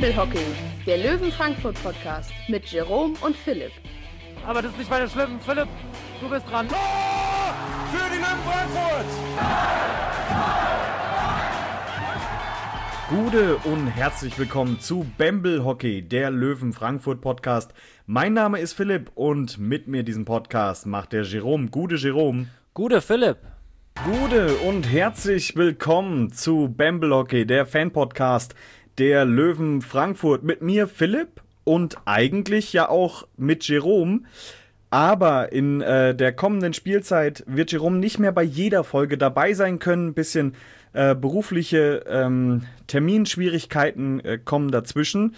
Bamble Hockey, der Löwen Frankfurt Podcast mit Jerome und Philipp. Aber das ist nicht weiter schlimm. Philipp, du bist dran. Tor für die Löwen Frankfurt! Gute und herzlich willkommen zu Bamble Hockey, der Löwen Frankfurt Podcast. Mein Name ist Philipp und mit mir diesen Podcast macht der Jerome. Gute Jerome. Gute Philipp. Gute und herzlich willkommen zu Bamble Hockey, der Fan-Podcast der Löwen Frankfurt. Mit mir Philipp und eigentlich ja auch mit Jerome. Aber in äh, der kommenden Spielzeit wird Jerome nicht mehr bei jeder Folge dabei sein können. Ein bisschen äh, berufliche ähm, Terminschwierigkeiten äh, kommen dazwischen.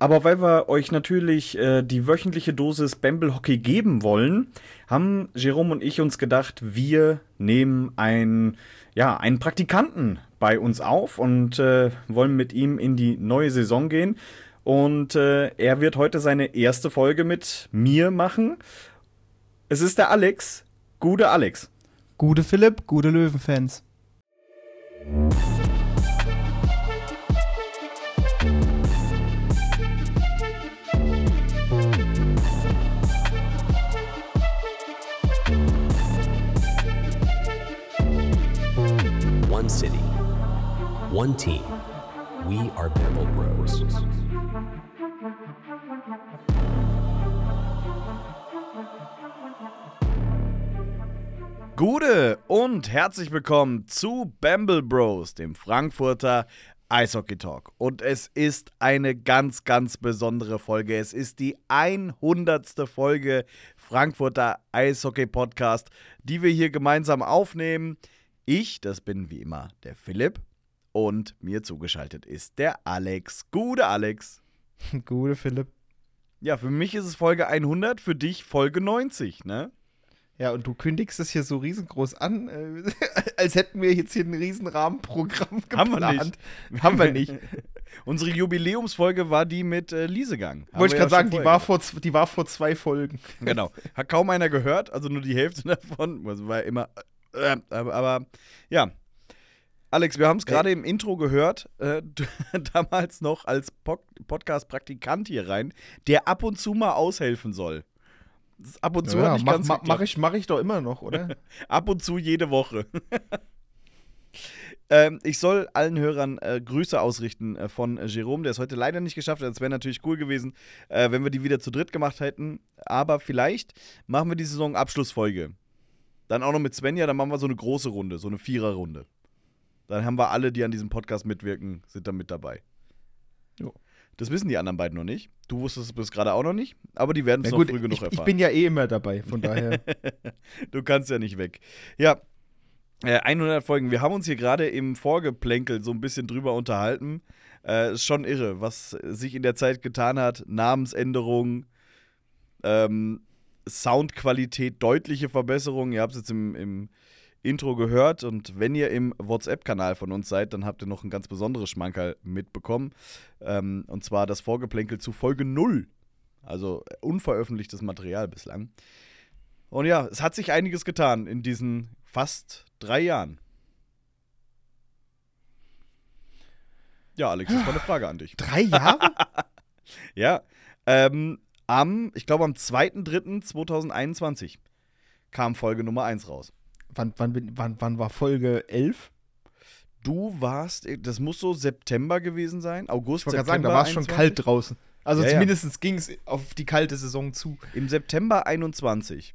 Aber weil wir euch natürlich äh, die wöchentliche Dosis Bamble Hockey geben wollen, haben Jerome und ich uns gedacht, wir nehmen ein, ja, einen Praktikanten bei uns auf und äh, wollen mit ihm in die neue Saison gehen. Und äh, er wird heute seine erste Folge mit mir machen. Es ist der Alex. Gute Alex. Gute Philipp, gute Löwenfans. One team. We are Bevel Bros. Gute und herzlich willkommen zu Bamble Bros, dem Frankfurter Eishockey Talk. Und es ist eine ganz, ganz besondere Folge. Es ist die 100. Folge Frankfurter Eishockey Podcast, die wir hier gemeinsam aufnehmen. Ich, das bin wie immer der Philipp und mir zugeschaltet ist der Alex. Gute Alex. Gute Philipp. Ja, für mich ist es Folge 100, für dich Folge 90, ne? Ja, und du kündigst es hier so riesengroß an, äh, als hätten wir jetzt hier ein Riesenrahmenprogramm geplant. Haben wir nicht. Haben wir nicht. Unsere Jubiläumsfolge war die mit äh, Liesegang. Wollte ich ja gerade sagen, schon die war, vor, die war vor zwei Folgen. Genau. Hat kaum einer gehört, also nur die Hälfte davon. Also war immer. Äh, aber, aber ja. Alex, wir haben es gerade im Intro gehört, äh, damals noch als Pod Podcast-Praktikant hier rein, der ab und zu mal aushelfen soll. Ab und zu Ja, nicht mach, ganz mach, mach, ich, mach ich doch immer noch, oder? Ab und zu jede Woche. ähm, ich soll allen Hörern äh, Grüße ausrichten äh, von äh, Jerome, der es heute leider nicht geschafft hat. Es wäre natürlich cool gewesen, äh, wenn wir die wieder zu dritt gemacht hätten. Aber vielleicht machen wir die Saison Abschlussfolge. Dann auch noch mit Svenja, dann machen wir so eine große Runde, so eine Viererrunde. Dann haben wir alle, die an diesem Podcast mitwirken, sind da mit dabei. Jo. Das wissen die anderen beiden noch nicht. Du wusstest es bis gerade auch noch nicht, aber die werden es noch gut, früh genug ich, erfahren. ich bin ja eh immer dabei, von daher. du kannst ja nicht weg. Ja, äh, 100 Folgen. Wir haben uns hier gerade im Vorgeplänkel so ein bisschen drüber unterhalten. Äh, ist schon irre, was sich in der Zeit getan hat. Namensänderungen, ähm, Soundqualität, deutliche Verbesserungen. Ihr habt es jetzt im, im Intro gehört und wenn ihr im WhatsApp-Kanal von uns seid, dann habt ihr noch ein ganz besonderes Schmankerl mitbekommen. Ähm, und zwar das Vorgeplänkel zu Folge 0. Also äh, unveröffentlichtes Material bislang. Und ja, es hat sich einiges getan in diesen fast drei Jahren. Ja, Alex, das war eine Frage an dich. Drei Jahre? Ja, ähm, am, ich glaube am 2.3.2021 kam Folge Nummer 1 raus. Wann, wann, wann, wann war Folge 11? Du warst, das muss so September gewesen sein, August, Ich wollte gerade sagen, da war es schon 21. kalt draußen. Also Ja, ja. zumindest ging es auf die kalte Saison zu. Im September 21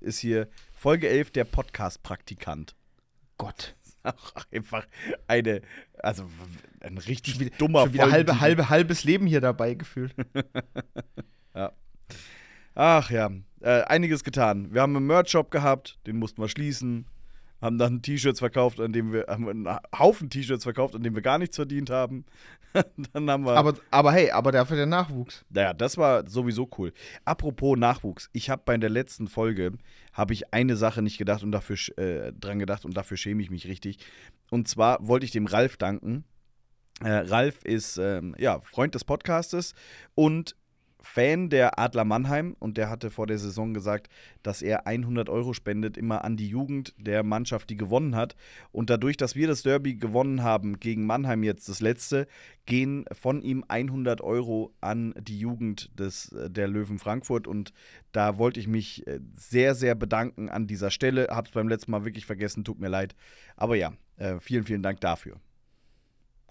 ist hier Folge 11 der Podcast-Praktikant. Gott. Auch einfach eine, also ein richtig dummer schon wieder halbe, Folgentitel. halbe, halbes Leben hier dabei gefühlt. Ach ja, äh, einiges getan. Wir haben einen Merch-Shop gehabt, den mussten wir schließen. Haben dann T-Shirts verkauft, an dem wir, haben einen Haufen T-Shirts verkauft, an dem wir gar nichts verdient haben. dann haben wir. Aber, aber hey, aber dafür der Nachwuchs. Naja, das war sowieso cool. Apropos Nachwuchs, ich habe bei der letzten Folge habe ich eine Sache nicht gedacht und dafür äh, dran gedacht und dafür schäme ich mich richtig. Und zwar wollte ich dem Ralf danken. Äh, Ralf ist ähm, ja Freund des Podcastes und Fan der Adler Mannheim und der hatte vor der Saison gesagt, dass er 100 Euro spendet immer an die Jugend der Mannschaft, die gewonnen hat. Und dadurch, dass wir das Derby gewonnen haben gegen Mannheim jetzt das letzte, gehen von ihm 100 Euro an die Jugend des, der Löwen Frankfurt. Und da wollte ich mich äh, sehr, sehr bedanken an dieser Stelle. Hab's beim letzten Mal wirklich vergessen, tut mir leid. Aber ja, äh, vielen, vielen Dank dafür.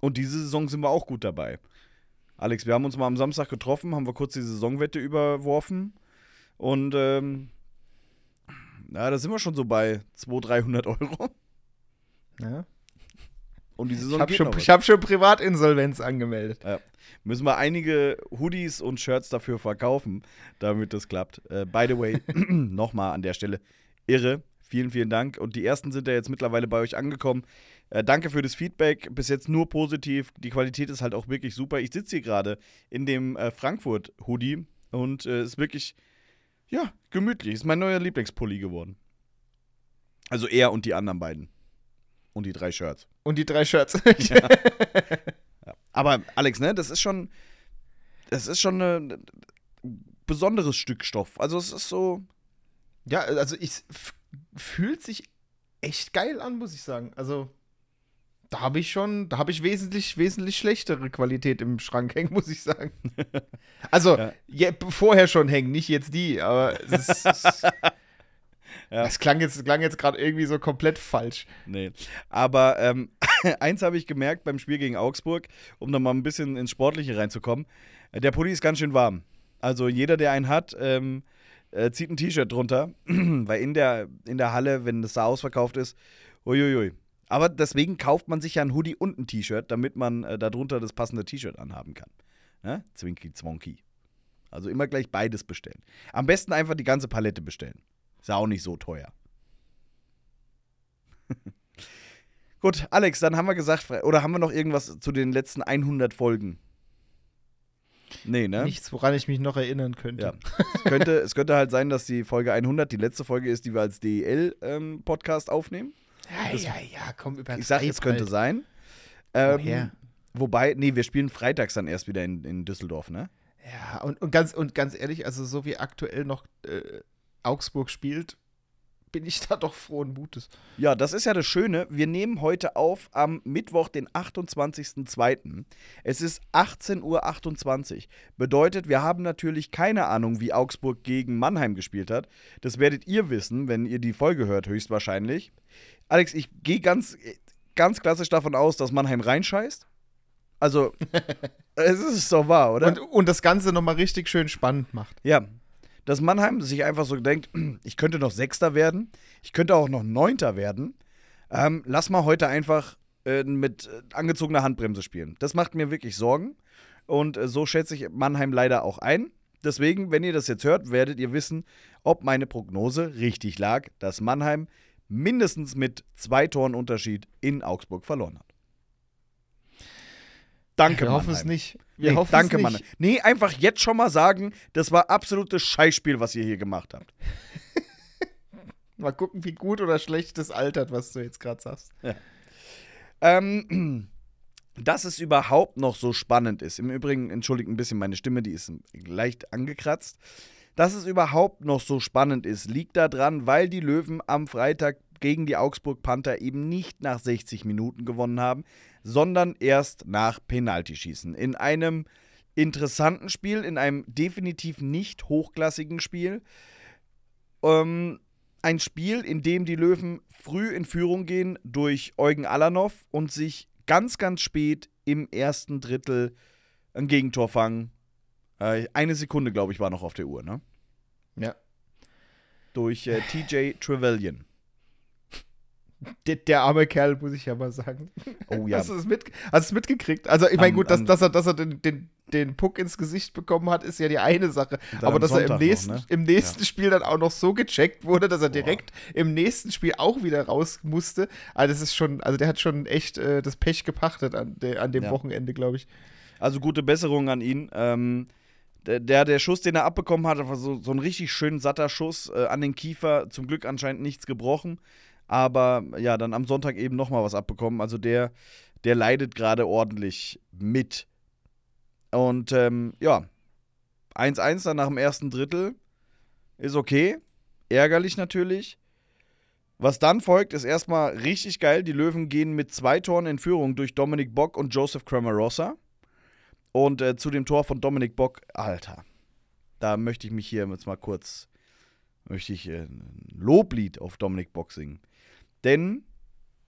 Und diese Saison sind wir auch gut dabei. Alex, wir haben uns mal am Samstag getroffen, haben wir kurz die Saisonwette überworfen. Und ähm, na, da sind wir schon so bei 200, 300 Euro. Ja. Und die Saison Ich habe geht schon, ich hab schon Privatinsolvenz angemeldet. Ja. Müssen wir einige Hoodies und Shirts dafür verkaufen, damit das klappt. Äh, by the way, nochmal an der Stelle, irre. Vielen, vielen Dank. Und die ersten sind ja jetzt mittlerweile bei euch angekommen. Äh, danke für das Feedback. Bis jetzt nur positiv. Die Qualität ist halt auch wirklich super. Ich sitze hier gerade in dem äh, Frankfurt-Hoodie und äh, ist wirklich, ja, gemütlich. Ist mein neuer Lieblingspulli geworden. Also er und die anderen beiden. Und die drei Shirts. Und die drei Shirts. Aber Alex, ne, das ist schon, das ist schon ein besonderes Stück Stoff. Also es ist so, Ja, also f- fühlt sich echt geil an, muss ich sagen. Also da habe ich schon, da habe ich wesentlich, wesentlich schlechtere Qualität im Schrank hängen, muss ich sagen. Also Ja. ja, vorher schon hängen, nicht jetzt die, aber es, ist- es, Ja. es klang jetzt, klang jetzt gerade irgendwie so komplett falsch. nee. Aber ähm, eins habe ich gemerkt beim Spiel gegen Augsburg, um da mal ein bisschen ins Sportliche reinzukommen. Der Pulli ist ganz schön warm. Also jeder, der einen hat, ähm, äh, zieht ein T-Shirt drunter, weil in der, in der Halle, wenn das da ausverkauft ist, uiuiui. Aber deswegen kauft man sich ja ein Hoodie und ein T-Shirt, damit man äh, darunter das passende T-Shirt anhaben kann. Ne? Zwinki, zwonki. Also immer gleich beides bestellen. Am besten einfach die ganze Palette bestellen. Ist ja auch nicht so teuer. Gut, Alex, dann haben wir gesagt, oder haben wir noch irgendwas zu den letzten 100 Folgen? Nee, ne? Nichts, woran ich mich noch erinnern könnte. Ja. es, könnte, es könnte halt sein, dass die Folge 100 die letzte Folge ist, die wir als DEL-Podcast aufnehmen. Ja, ja, ja, komm, über Ich sage, es könnte sein. Ähm, Woher? wobei, nee, wir spielen freitags dann erst wieder in, in Düsseldorf, ne? Ja, und, und, ganz, und ganz ehrlich, also so wie aktuell noch äh, Augsburg spielt, bin ich da doch frohen Mutes. Ja, das ist ja das Schöne. Wir nehmen heute auf am Mittwoch, den 28.02. Es ist 18.28 Uhr. Bedeutet, wir haben natürlich keine Ahnung, wie Augsburg gegen Mannheim gespielt hat. Das werdet ihr wissen, wenn ihr die Folge hört, höchstwahrscheinlich. Alex, ich gehe ganz, ganz klassisch davon aus, dass Mannheim reinscheißt. Also, es ist doch wahr, oder? Und, und das Ganze nochmal richtig schön spannend macht. Ja, dass Mannheim sich einfach so denkt, ich könnte noch Sechster werden, ich könnte auch noch Neunter werden. Ähm, lass mal heute einfach äh, mit äh, angezogener Handbremse spielen. Das macht mir wirklich Sorgen. Und äh, so schätze ich Mannheim leider auch ein. Deswegen, wenn ihr das jetzt hört, werdet ihr wissen, ob meine Prognose richtig lag, dass Mannheim mindestens mit zwei Toren Unterschied in Augsburg verloren hat. Danke, Wir hoffen es nicht. Wir nee, hoffen danke, es Mann. Nee, einfach jetzt schon mal sagen, das war absolutes Scheißspiel, was ihr hier gemacht habt. Mal gucken, wie gut oder schlecht das altert, was du jetzt gerade sagst. Ähm, dass es überhaupt noch so spannend ist. Im Übrigen, entschuldigt ein bisschen meine Stimme, die ist leicht angekratzt. Dass es überhaupt noch so spannend ist, liegt daran, weil die Löwen am Freitag gegen die Augsburg Panther eben nicht nach 60 Minuten gewonnen haben, sondern erst nach Penaltyschießen. In einem interessanten Spiel, in einem definitiv nicht hochklassigen Spiel. Ähm, ein Spiel, in dem die Löwen früh in Führung gehen durch Eugen Alanov und sich ganz, ganz spät im ersten Drittel ein Gegentor fangen. Äh, eine Sekunde, glaube ich, war noch auf der Uhr, ne? Ja. Durch äh, TJ Trevelyan. Der, der arme Kerl, muss ich ja mal sagen. Oh ja. Hast du es mit, hast du es mitgekriegt? Also, ich meine, gut, dass, dass er, dass er den, den, den Puck ins Gesicht bekommen hat, ist ja die eine Sache. Aber dass er im Sonntag noch, nächsten, ne? im nächsten Spiel dann auch noch so gecheckt wurde, dass er direkt im nächsten Spiel auch wieder raus musste. Also, das ist schon, also der hat schon echt äh, das Pech gepachtet an, de, an dem Ja. Wochenende, glaube ich. Also gute Besserung an ihn. Ähm, der, der, der Schuss, den er abbekommen hat, war so, so ein richtig schön satter Schuss äh, an den Kiefer. Zum Glück anscheinend nichts gebrochen. Aber ja, dann am Sonntag eben nochmal was abbekommen. Also der, der leidet gerade ordentlich mit. Und ähm, ja, 1-1 dann nach dem ersten Drittel ist okay. Ärgerlich natürlich. Was dann folgt, ist erstmal richtig geil. Die Löwen gehen mit zwei Toren in Führung durch Dominik Bock und Joseph Cramarossa. Und äh, zu dem Tor von Dominik Bock, Alter, da möchte ich mich hier jetzt mal kurz, möchte ich äh, ein Loblied auf Dominik Bock singen. Denn,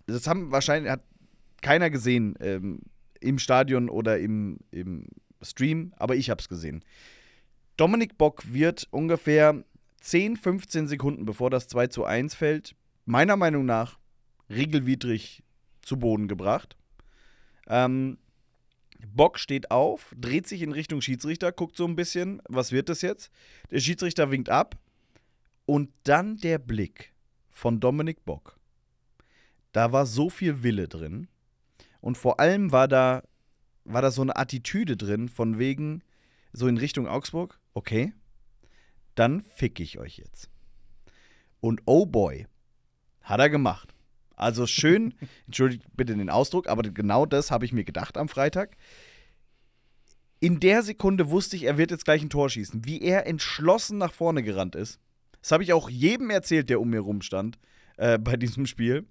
das haben wahrscheinlich, hat keiner gesehen ähm, im Stadion oder im, im Stream, aber ich habe es gesehen. Dominik Bock wird ungefähr 10, 15 Sekunden bevor das 2 zu 1 fällt, meiner Meinung nach regelwidrig zu Boden gebracht. Ähm, Bock steht auf, dreht sich in Richtung Schiedsrichter, guckt so ein bisschen, was wird das jetzt? Der Schiedsrichter winkt ab und dann der Blick von Dominik Bock. Da war so viel Wille drin und vor allem war da, war da so eine Attitüde drin, von wegen, so in Richtung Augsburg, okay, dann fick ich euch jetzt. Und oh boy, hat er gemacht. Also schön, entschuldigt bitte den Ausdruck, aber genau das habe ich mir gedacht am Freitag. In der Sekunde wusste ich, er wird jetzt gleich ein Tor schießen. Wie er entschlossen nach vorne gerannt ist. Das habe ich auch jedem erzählt, der um mir rumstand äh, bei diesem Spiel.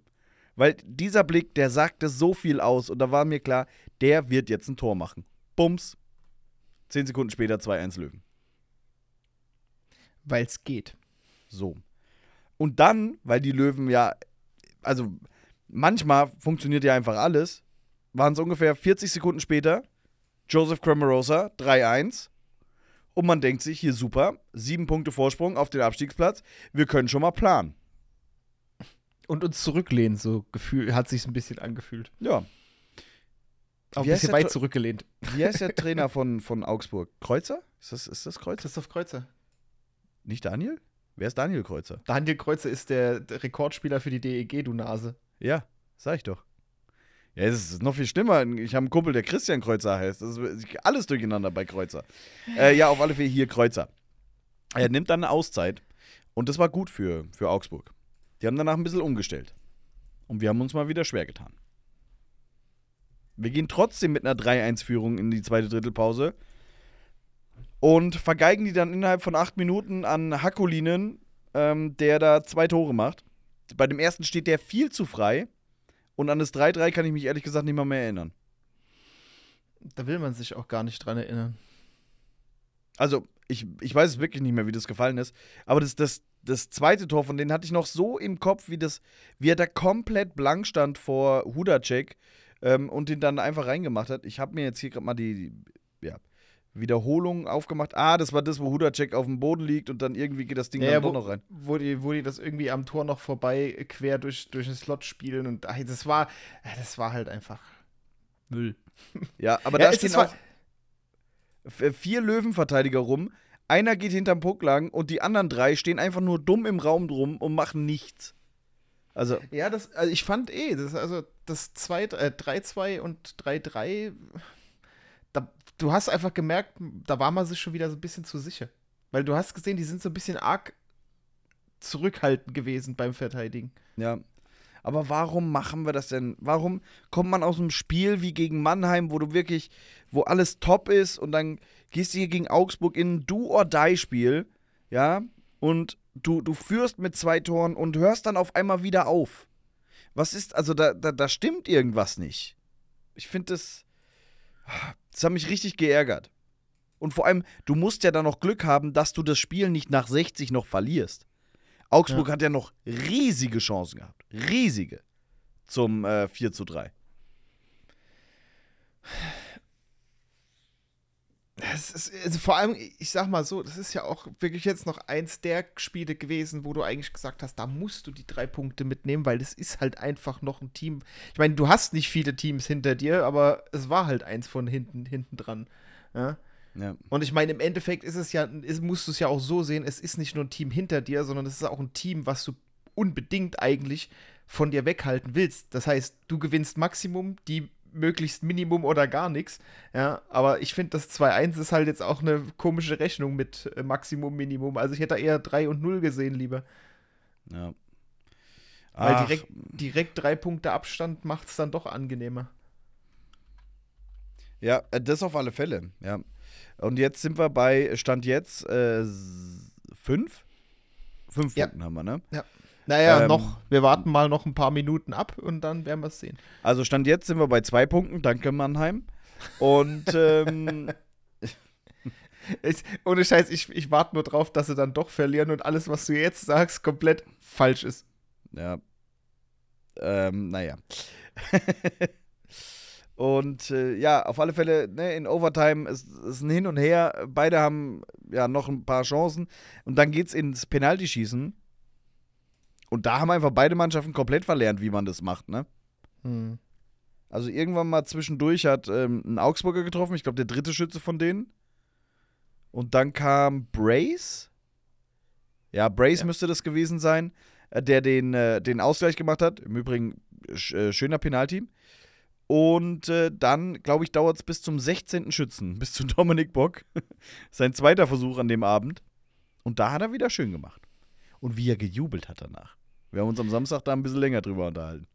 Weil dieser Blick, der sagte so viel aus und da war mir klar, der wird jetzt ein Tor machen. Bums. Zehn Sekunden später 2-1 Löwen. Weil es geht. So. Und dann, weil die Löwen ja, also manchmal funktioniert ja einfach alles, waren es ungefähr 40 Sekunden später, Joseph Cramarosa 3-1. Und man denkt sich, hier super, sieben Punkte Vorsprung auf den Abstiegsplatz, wir können schon mal planen. Und uns zurücklehnen, so Gefühl, hat sich ein bisschen angefühlt. Ja. Auch ein Wie heißt bisschen weit Tra- zurückgelehnt. Wie heißt der Trainer von, von Augsburg? Kreuzer? Ist das, ist das Kreuzer? Christoph Kreuzer. Nicht Daniel? Wer ist Daniel Kreuzer? Daniel Kreuzer ist der, der Rekordspieler für die DEG, du Nase. Ja, sag ich doch. Ja, es ist noch viel schlimmer. Ich habe einen Kumpel, der Christian Kreuzer heißt. Das ist alles durcheinander bei Kreuzer. Äh, ja, auf alle Fälle hier Kreuzer. Er nimmt dann eine Auszeit. Und das war gut für, für Augsburg. Die haben danach ein bisschen umgestellt. Und wir haben uns mal wieder schwer getan. Wir gehen trotzdem mit einer 3-1-Führung in die zweite Drittelpause. Und vergeigen die dann innerhalb von acht Minuten an Hakolinen, ähm, der da zwei Tore macht. Bei dem ersten steht der viel zu frei. Und an das 3-3 kann ich mich ehrlich gesagt nicht mal mehr erinnern. Da will man sich auch gar nicht dran erinnern. Also, ich, ich weiß wirklich nicht mehr, wie das gefallen ist. Aber das, das, das zweite Tor von denen hatte ich noch so im Kopf, wie, das, wie er da komplett blank stand vor Hudacek ähm, und den dann einfach reingemacht hat. Ich habe mir jetzt hier gerade mal die, die ja, Wiederholung aufgemacht. Ah, das war das, wo Hudacek auf dem Boden liegt und dann irgendwie geht das Ding dann wo, noch rein. Wo die, wo die das irgendwie am Tor noch vorbei äh, quer durch, durch den Slot spielen und ach, das war, das war halt einfach Müll. Ja, aber Ja, da stehen ist auch vier Löwenverteidiger rum. Einer geht hinterm Puck lang und die anderen drei stehen einfach nur dumm im Raum drum und machen nichts. Also, Ja, das, also ich fand eh, das, also das 2, äh, 3-2 und 3-3, da, du hast einfach gemerkt, da war man sich schon wieder so ein bisschen zu sicher. Weil du hast gesehen, die sind so ein bisschen arg zurückhaltend gewesen beim Verteidigen. ja. Aber warum machen wir das denn? Warum kommt man aus einem Spiel wie gegen Mannheim, wo du wirklich, wo alles top ist und dann gehst du hier gegen Augsburg in ein Do-or-Die-Spiel, ja, und du, du führst mit zwei Toren und hörst dann auf einmal wieder auf. Was ist, also da, da, da stimmt irgendwas nicht. Ich finde das, das hat mich richtig geärgert. Und vor allem, du musst ja dann noch Glück haben, dass du das Spiel nicht nach 60 noch verlierst. Augsburg hat ja noch riesige Chancen gehabt. Riesige. Zum äh, 4 zu 3. Das ist, also vor allem, ich sag mal so, das ist ja auch wirklich jetzt noch eins der Spiele gewesen, wo du eigentlich gesagt hast, da musst du die drei Punkte mitnehmen, weil das ist halt einfach noch ein Team. Ich meine, du hast nicht viele Teams hinter dir, aber es war halt eins von hinten, hinten dran. Ja? Ja. Und ich meine, im Endeffekt ist es ja, ist, musst du es ja auch so sehen, es ist nicht nur ein Team hinter dir, sondern es ist auch ein Team, was du unbedingt eigentlich von dir weghalten willst. Das heißt, du gewinnst Maximum, die möglichst Minimum oder gar nichts. Ja, aber ich finde, das 2-1 ist halt jetzt auch eine komische Rechnung mit äh, Maximum, Minimum. Also ich hätte da eher 3 und 0 gesehen lieber. ja. Weil Ach, direkt, direkt drei Punkte Abstand macht es dann doch angenehmer. Ja, äh, das auf alle Fälle, ja. Und jetzt sind wir bei, Stand jetzt, äh, fünf? Fünf Ja. Punkten haben wir, ne? Naja, Ähm, noch, wir warten mal noch ein paar Minuten ab und dann werden wir es sehen. Also Stand jetzt sind wir bei zwei Punkten, danke Mannheim. Und ähm, Ich, ohne Scheiß, ich, ich warte nur drauf, dass sie dann doch verlieren und alles, was du jetzt sagst, komplett falsch ist. ja. Ähm, naja. Und äh, ja, auf alle Fälle, ne, in Overtime ist, ist ein Hin und Her. Beide haben ja noch ein paar Chancen. Und dann geht's ins Penaltyschießen. Und da haben einfach beide Mannschaften komplett verlernt, wie man das macht, ne? Hm. Also irgendwann mal zwischendurch hat ähm, ein Augsburger getroffen, ich glaube der dritte Schütze von denen. Und dann kam Brace. Ja, Brace Ja. müsste das gewesen sein, äh, der den, äh, den Ausgleich gemacht hat. Im Übrigen sch äh, schöner Penalty. Und äh, dann, glaube ich, dauert es bis zum 16. Schützen, bis zu Dominik Bock. Sein zweiter Versuch an dem Abend. Und da hat er wieder schön gemacht. Und wie er gejubelt hat danach. Wir haben uns am Samstag da ein bisschen länger drüber unterhalten.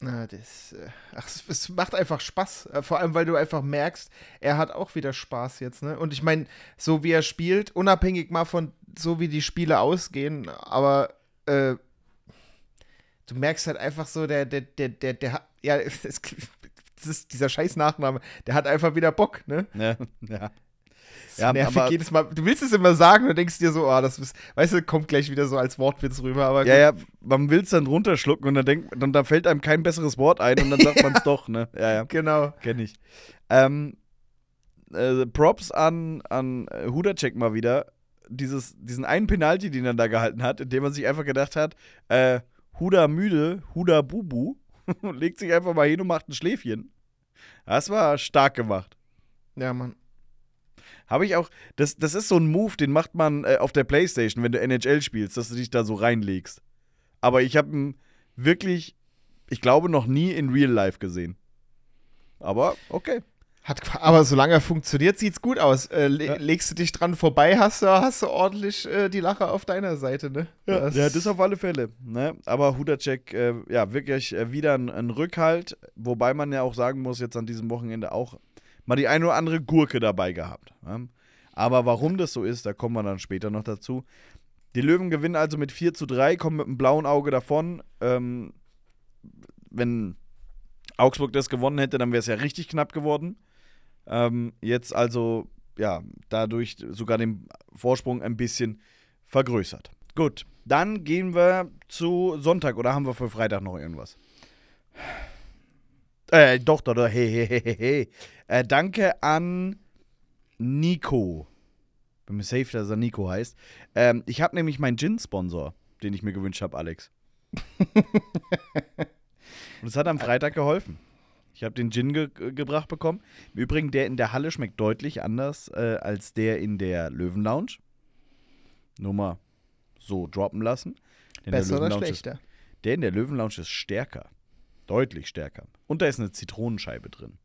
Na, das, äh, ach, es, macht einfach Spaß. Äh, Vor allem, weil du einfach merkst, er hat auch wieder Spaß jetzt, ne? Und ich meine, so wie er spielt, unabhängig mal von so wie die Spiele ausgehen, aber äh, du merkst halt einfach so, der, der, der, der, der hat, ja, es, das ist dieser scheiß Nachname, der hat einfach wieder Bock, ne? Ja, ja. Das Ja, nervig aber- jedes Mal. Du willst es immer sagen und denkst dir so, ah, das ist, weißt du, kommt gleich wieder so als Wortwitz rüber, aber Ja, ja, man will es dann runterschlucken und dann denkt, dann da fällt einem kein besseres Wort ein und dann sagt man es doch, ne? Ja, ja, genau. kenne ich. Ähm, äh, Props an, an äh, Hudacek mal wieder. Dieses, diesen einen Penalty, den er da gehalten hat, in dem man sich einfach gedacht hat, äh, Huda müde, Huda bubu, und legt sich einfach mal hin und macht ein Schläfchen. Das war stark gemacht. Ja, Mann. Habe ich auch, das, das ist so ein Move, den macht man äh, auf der Playstation, wenn du NHL spielst, dass du dich da so reinlegst. Aber ich habe ihn wirklich, ich glaube, noch nie in Real Life gesehen. Aber okay. Hat, aber solange er funktioniert, sieht's gut aus. Äh, le Ja. Legst du dich dran vorbei, hast du, hast du ordentlich äh, die Lache auf deiner Seite, ne? Ja, das auf alle Fälle. Ne? Aber Hudacek, äh, ja, wirklich äh, wieder ein, ein Rückhalt. Wobei man ja auch sagen muss, jetzt an diesem Wochenende auch mal die eine oder andere Gurke dabei gehabt. Aber warum das so ist, da kommen wir dann später noch dazu. Die Löwen gewinnen also mit 4 zu 3, kommen mit einem blauen Auge davon. Ähm, wenn Augsburg das gewonnen hätte, dann wäre es ja richtig knapp geworden. Ähm, jetzt also, ja, dadurch sogar den Vorsprung ein bisschen vergrößert. Gut, dann gehen wir zu Sonntag oder haben wir für Freitag noch irgendwas? Äh, doch, doch, doch, hey, hey, hey, hey, hey. Äh, danke an Nico. Bin mir safe, dass er Nico heißt. Ähm, ich habe nämlich meinen Gin-Sponsor, den ich mir gewünscht habe, Alex. Und es hat am Freitag geholfen. Ich habe den Gin ge gebracht bekommen. Im Übrigen, der in der Halle schmeckt deutlich anders äh, als der in der Löwen-Lounge. Nur mal so droppen lassen. Besser oder Löwen-Lounge ist- schlechter? Der in der Löwen-Lounge ist stärker. Deutlich stärker. Und da ist eine Zitronenscheibe drin.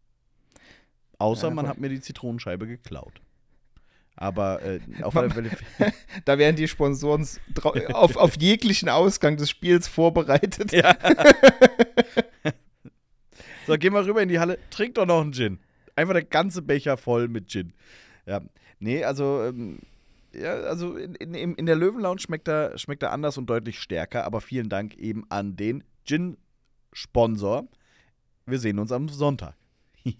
Außer Ja, man hat mir die Zitronenscheibe geklaut. Aber äh, auf alle Fälle. Da werden die Sponsoren auf, auf jeglichen Ausgang des Spiels vorbereitet. Ja. so, gehen wir rüber in die Halle. Trink doch noch einen Gin. Einfach der ganze Becher voll mit Gin. Ja. Nee, also, ähm, ja, also in, in, in der Löwenlounge schmeckt er, schmeckt er anders und deutlich stärker. Aber vielen Dank eben an den Gin-Sponsor. Wir sehen uns am Sonntag.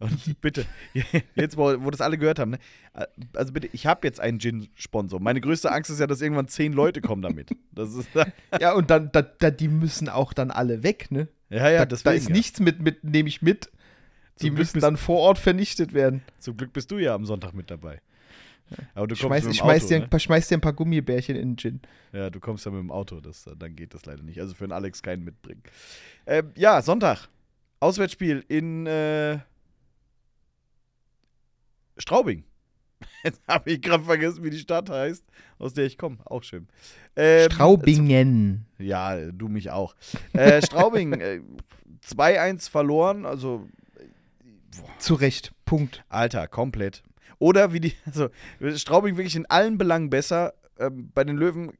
Und bitte, jetzt, wo, wo das alle gehört haben, ne? also bitte, ich habe jetzt einen Gin-Sponsor. Meine größte Angst ist ja, dass irgendwann zehn Leute kommen damit. Das ist, Ja, und dann, da, da, die müssen auch dann alle weg, ne? ja, ja, da, deswegen. da ist ja. nichts mit, mit nehme ich mit. Die Glück müssen dann vor Ort vernichtet werden. Zum Glück bist du ja am Sonntag mit dabei. Aber du Ich kommst schmeiß, mit dem schmeiß, Auto, dir, ein ne? paar- schmeiß dir ein paar Gummibärchen in den Gin. Ja, du kommst ja mit dem Auto, das, dann geht das leider nicht. Also für den Alex keinen mitbringen. Ähm, ja, Sonntag. Auswärtsspiel in äh, Straubing. Jetzt habe ich gerade vergessen, wie die Stadt heißt, aus der ich komme. Auch schön. Ähm, Straubingen. Ja, du mich auch. Äh, Straubing, äh, 2-1 verloren, also Zu Recht. Punkt. Alter, komplett. Oder wie die, also Straubing wirklich in allen Belangen besser. Ähm, bei den Löwen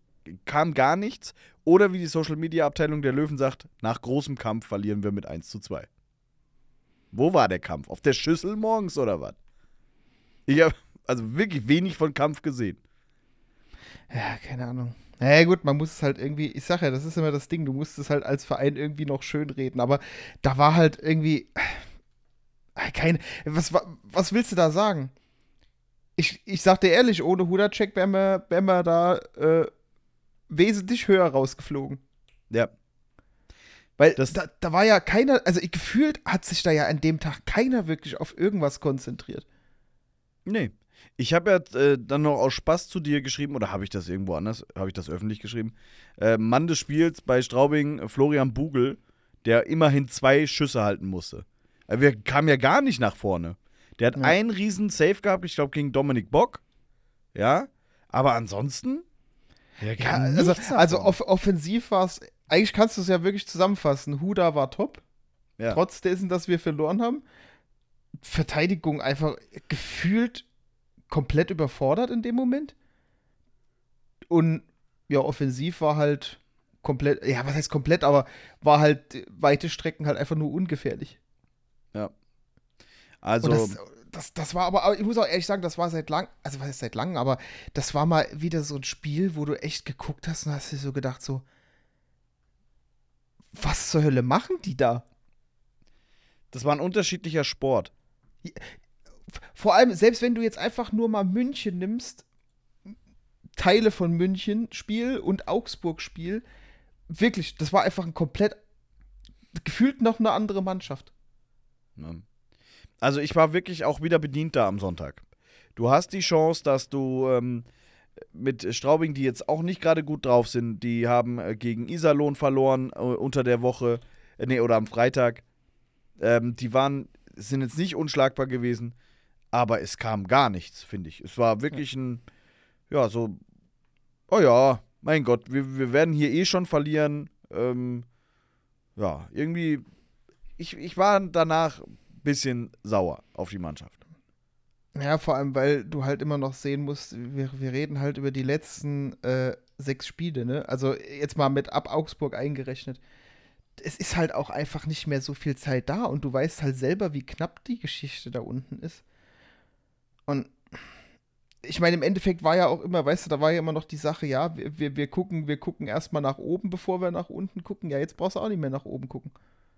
kam gar nichts. Oder wie die Social Media Abteilung der Löwen sagt, nach großem Kampf verlieren wir mit 1 zu 2. Wo war der Kampf? Auf der Schüssel morgens oder was? Ich habe also wirklich wenig von Kampf gesehen. Ja, keine Ahnung. Naja, gut, man muss es halt irgendwie, ich sag ja, das ist immer das Ding, du musst es halt als Verein irgendwie noch schön reden, aber da war halt irgendwie. äh, Keine. Was, wa- was willst du da sagen? Ich, ich sag dir ehrlich, ohne Hudacek wären wir, wären wir da äh, wesentlich höher rausgeflogen. Ja. Weil Das- da, da war ja keiner, also ich, gefühlt hat sich da ja an dem Tag keiner wirklich auf irgendwas konzentriert. Nee. Ich habe ja äh, dann noch aus Spaß zu dir geschrieben, oder habe ich das irgendwo anders, habe ich das öffentlich geschrieben? Äh, Mann des Spiels bei Straubing, äh, Florian Bugel, der immerhin zwei Schüsse halten musste. Also wir kamen ja gar nicht nach vorne. Der hat Ja. einen riesen Save gehabt, ich glaube gegen Dominik Bock. Ja. Aber ansonsten. Ja, also, also off offensiv war es, eigentlich kannst du es ja wirklich zusammenfassen. Huda war top, Ja. trotz dessen, dass wir verloren haben. Verteidigung einfach gefühlt komplett überfordert in dem Moment. Und ja, offensiv war halt komplett, ja, was heißt komplett, aber war halt weite Strecken halt einfach nur ungefährlich. Also, das, das, das war aber, aber ich muss auch ehrlich sagen, das war seit lang, also was ist seit langem, aber das war mal wieder so ein Spiel, wo du echt geguckt hast und hast dir so gedacht, so, was zur Hölle machen die da? das war ein unterschiedlicher Sport. Vor allem, selbst wenn du jetzt einfach nur mal München nimmst, Teile von München Spiel und Augsburg Spiel, wirklich, das war einfach ein komplett, gefühlt noch eine andere Mannschaft. Ne? Also ich war wirklich auch wieder bedient da am Sonntag. Du hast die Chance, dass du ähm, mit Straubing, die jetzt auch nicht gerade gut drauf sind, die haben äh, gegen Iserlohn verloren äh, unter der Woche, äh, nee, oder am Freitag. Ähm, die waren, sind jetzt nicht unschlagbar gewesen, aber es kam gar nichts, finde ich. Es war wirklich ein, ja, so, oh ja, mein Gott, wir, wir werden hier eh schon verlieren. Ähm, ja, irgendwie, ich, ich war danach bisschen sauer auf die Mannschaft. Ja, vor allem, weil du halt immer noch sehen musst, wir, wir reden halt über die letzten äh, sechs Spiele, ne? Also jetzt mal mit ab Augsburg eingerechnet. Es ist halt auch einfach nicht mehr so viel Zeit da und du weißt halt selber, wie knapp die Geschichte da unten ist. Und ich meine, im Endeffekt war ja auch immer, weißt du, da war ja immer noch die Sache, ja, wir, wir, wir gucken, wir gucken erstmal nach oben, bevor wir nach unten gucken. Ja, jetzt brauchst du auch nicht mehr nach oben gucken.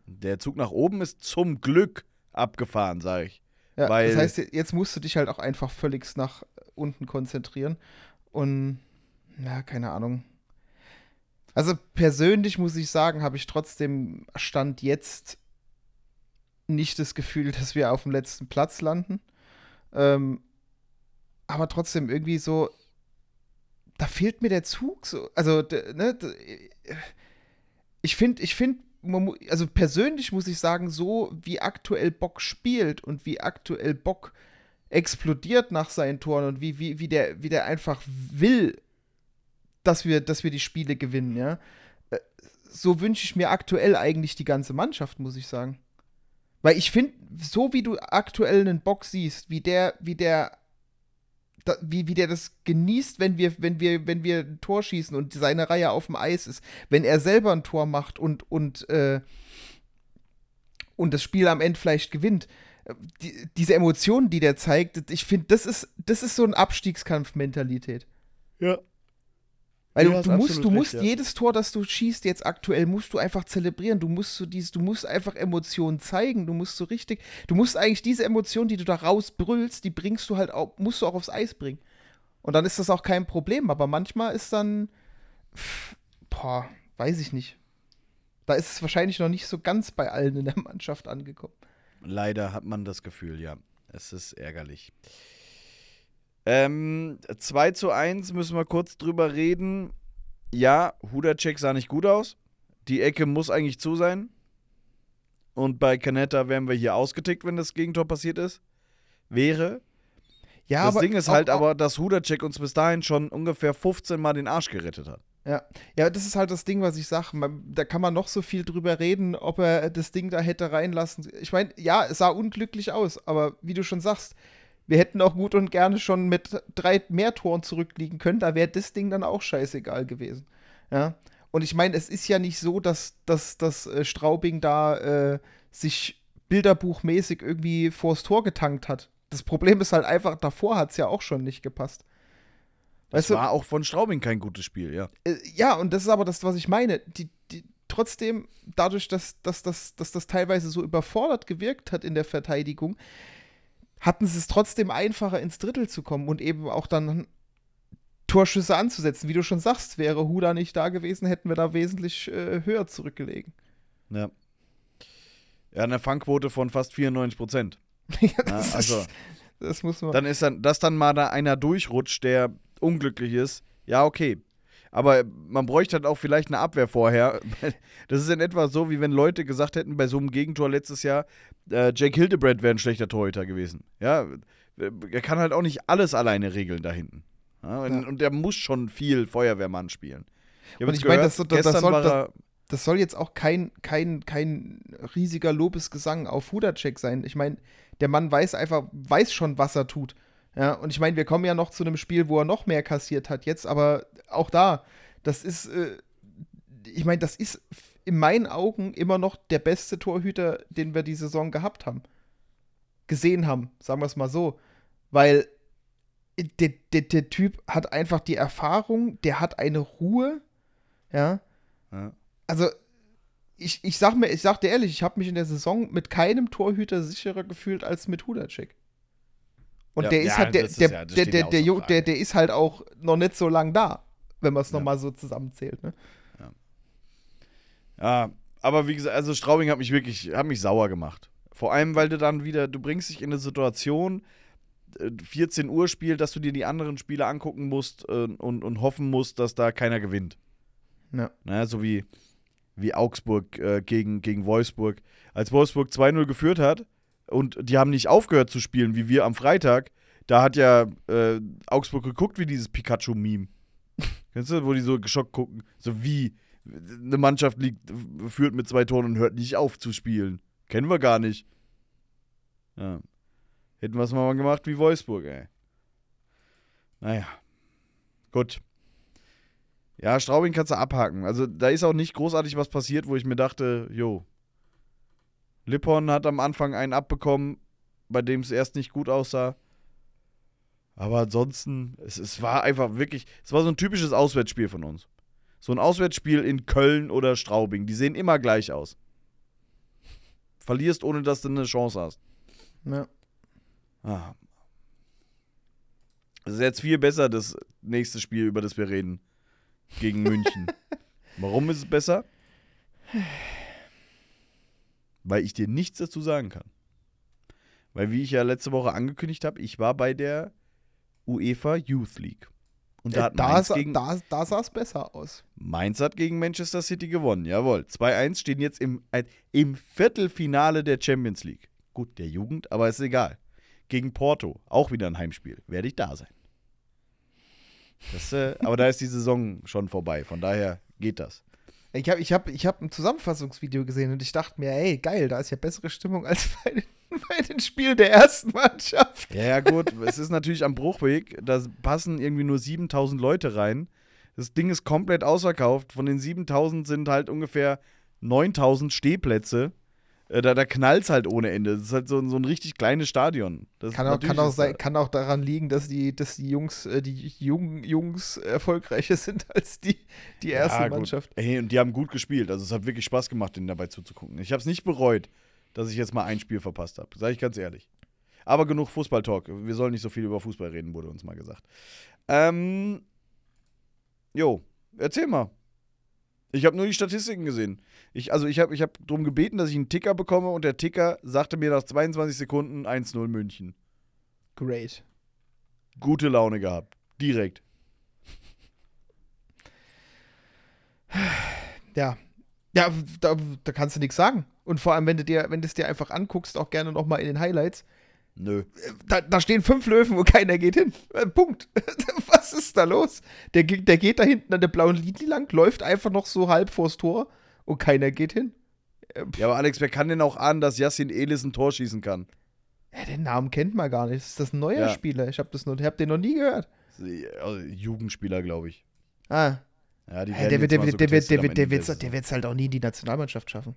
Der Zug nach oben ist zum Glück abgefahren, sage ich. Ja, das heißt, jetzt musst du dich halt auch einfach völlig nach unten konzentrieren. Und, ja, keine Ahnung. Also persönlich muss ich sagen, habe ich trotzdem Stand jetzt nicht das Gefühl, dass wir auf dem letzten Platz landen. Ähm, aber trotzdem irgendwie so, da fehlt mir der Zug so. Also, ne, ich finde, ich finde, also persönlich muss ich sagen, so wie aktuell Bock spielt und wie aktuell Bock explodiert nach seinen Toren und wie, wie, wie, der, wie der einfach will, dass wir, dass wir die Spiele gewinnen, ja. Äh, So wünsche ich mir aktuell eigentlich die ganze Mannschaft, muss ich sagen. Weil ich finde, so wie du aktuell einen Bock siehst, wie der, wie der, da, wie, wie der das genießt, wenn wir, wenn wir, wenn wir ein Tor schießen und seine Reihe auf dem Eis ist, wenn er selber ein Tor macht und, und, äh, und das Spiel am Ende vielleicht gewinnt. Äh, Die, diese Emotionen, die der zeigt, ich finde, das ist, das ist so eine Abstiegskampf-Mentalität. Ja. Weil Du du, musst, du recht, musst ja. jedes Tor, das du schießt jetzt aktuell, musst du einfach zelebrieren. Du musst so dieses, du musst einfach Emotionen zeigen. Du musst so richtig, du musst eigentlich diese Emotionen, die du da rausbrüllst, die bringst du halt auch, musst du auch aufs Eis bringen. Und dann ist das auch kein Problem. Aber manchmal ist dann, pff, boah, weiß ich nicht. Da ist es wahrscheinlich noch nicht so ganz bei allen in der Mannschaft angekommen. Leider hat man das Gefühl, ja. Es ist ärgerlich. Ähm, 2 zu 1 müssen wir kurz drüber reden. Ja, Hudacek sah nicht gut aus. Die Ecke muss eigentlich zu sein. Und bei Canetta wären wir hier ausgetickt, wenn das Gegentor passiert ist. Wäre. Ja, das Ding ist halt auch- aber, dass Hudacek uns bis dahin schon ungefähr 15 Mal den Arsch gerettet hat. Ja. ja, das ist halt das Ding, was ich sage. Da kann man noch so viel drüber reden, ob er das Ding da hätte reinlassen. Ich meine, ja, es sah unglücklich aus, aber wie du schon sagst, wir hätten auch gut und gerne schon mit drei mehr Toren zurückliegen können. Da wäre das Ding dann auch scheißegal gewesen. Ja. Und ich meine, es ist ja nicht so, dass, dass, dass äh, Straubing da äh, sich bilderbuchmäßig irgendwie vors Tor getankt hat. Das Problem ist halt einfach, davor hat es ja auch schon nicht gepasst. Das Weißt du, war auch von Straubing kein gutes Spiel, ja. äh, ja, und das ist aber das, was ich meine. Die, die, trotzdem, dadurch, dass, dass, dass, dass das teilweise so überfordert gewirkt hat in der Verteidigung, hatten sie es trotzdem einfacher, ins Drittel zu kommen und eben auch dann Torschüsse anzusetzen. Wie du schon sagst, wäre Huda nicht da gewesen, hätten wir da wesentlich äh, höher zurückgelegen. Ja. Ja, eine Fangquote von fast 94 Prozent. Ja, das, also, ist, das muss man. dann ist dann, dass dann mal da einer durchrutscht, der unglücklich ist, ja, okay. Aber man bräuchte halt auch vielleicht eine Abwehr vorher. Das ist in etwa so, wie wenn Leute gesagt hätten, bei so einem Gegentor letztes Jahr, äh, Jake Hildebrand wäre ein schlechter Torhüter gewesen. Ja, er kann halt auch nicht alles alleine regeln da hinten. Ja, und, Ja. und der muss schon viel Feuerwehrmann spielen. Ich Und ich meine, das- das- soll- das- er, das soll jetzt auch kein, kein, kein riesiger Lobesgesang auf Hudacek sein. Ich meine, der Mann weiß einfach, weiß schon, was er tut. Ja, und ich meine, wir kommen ja noch zu einem Spiel, wo er noch mehr kassiert hat jetzt, aber auch da, das ist, äh, ich meine, das ist in meinen Augen immer noch der beste Torhüter, den wir die Saison gehabt haben. Gesehen haben, sagen wir es mal so. Weil der, der, der Typ hat einfach die Erfahrung, der hat eine Ruhe, ja. Ja. Also, ich, ich sag mir, ich sag dir ehrlich, ich habe mich in der Saison mit keinem Torhüter sicherer gefühlt als mit Hudacek. Und Ja, der ist ja, halt, der, ist der, ja- der, der, der, der, der ist halt auch noch nicht so lang da, wenn man es nochmal so zusammenzählt. Ne? Ja, aber wie gesagt, also Straubing hat mich wirklich, hat mich sauer gemacht. Vor allem, weil du dann wieder, du bringst dich in eine Situation, äh, 14 Uhr Spiel, dass du dir die anderen Spiele angucken musst äh, und, und hoffen musst, dass da keiner gewinnt. Ja. Naja, so wie, wie Augsburg äh, gegen, gegen Wolfsburg. Als Wolfsburg 2-0 geführt hat und die haben nicht aufgehört zu spielen, wie wir am Freitag, da hat ja äh, Augsburg geguckt wie dieses Pikachu-Meme. Kennst du, wo die so geschockt gucken? So wie eine Mannschaft liegt, führt mit zwei Toren und hört nicht auf zu spielen. Kennen wir gar nicht. Ja. Hätten wir es mal gemacht wie Wolfsburg, ey. Naja. Gut. Ja, Straubing kannst du abhaken. Also da ist auch nicht großartig was passiert, wo ich mir dachte, jo. Lippon hat am Anfang einen abbekommen, bei dem es erst nicht gut aussah. Aber ansonsten, es, es war einfach wirklich, es war so ein typisches Auswärtsspiel von uns. So ein Auswärtsspiel in Köln oder Straubing, die sehen immer gleich aus. Verlierst, ohne dass du eine Chance hast. Ja. Ah. Es ist jetzt viel besser, das nächste Spiel, über das wir reden. Gegen München. Warum ist es besser? Weil ich dir nichts dazu sagen kann. Weil, wie ich ja letzte Woche angekündigt habe, ich war bei der UEFA Youth League. Und da Äh, hat da, Mainz gegen, da, da sah es besser aus. Mainz hat gegen Manchester City gewonnen, jawohl. 2-1 stehen jetzt im, äh, im Viertelfinale der Champions League. Gut, der Jugend, aber ist egal. Gegen Porto, auch wieder ein Heimspiel. Werde ich da sein. Das, äh, aber da ist die Saison schon vorbei, von daher geht das. Ich habe ich hab, ich hab ein Zusammenfassungsvideo gesehen und ich dachte mir, ey, geil, da ist ja bessere Stimmung als bei den, bei den Spielen der ersten Mannschaft. Ja, ja, gut, es ist natürlich am Bruchweg, da passen irgendwie nur 7000 Leute rein. Das Ding ist komplett ausverkauft. Von den 7000 sind halt ungefähr 9000 Stehplätze. Äh, Da, da knallt es halt ohne Ende. Das ist halt so, ein- so ein richtig kleines Stadion. Das Kann auch, kann, auch sein, kann auch daran liegen, dass die, dass die Jungs, äh, die jungen Jungs erfolgreicher sind als die, die erste Ja. Mannschaft. Hey, und die haben gut gespielt. Also es hat wirklich Spaß gemacht, denen dabei zuzugucken. Ich habe es nicht bereut, dass ich jetzt mal ein Spiel verpasst habe. Sage ich ganz ehrlich. Aber genug Fußball-Talk. Wir sollen nicht so viel über Fußball reden, wurde uns mal gesagt. Ähm. Jo, erzähl mal. Ich habe nur die Statistiken gesehen. Ich, also ich habe ich hab darum gebeten, dass ich einen Ticker bekomme und der Ticker sagte mir nach 22 Sekunden 1-0 München. Great. Gute Laune gehabt. Direkt. Ja. Ja, da, da kannst du nichts sagen. Und vor allem, wenn du dir, wenn du es dir einfach anguckst, auch gerne nochmal in den Highlights, Nö. da, da stehen fünf Löwen und keiner geht hin. Äh, Punkt. Was ist da los? Der, der geht da hinten an der blauen Linie lang, läuft einfach noch so halb vors Tor und keiner geht hin. Ja, aber Alex, wer kann denn auch ahnen, dass Yassin Elis ein Tor schießen kann? Ja, den Namen kennt man gar nicht. Ist das ein neuer Ja. Spieler? Ich habe hab den noch nie gehört. Also, Jugendspieler, glaube ich. Ah, Ja, die werden der, wird, wird's halt auch nie in die Nationalmannschaft schaffen.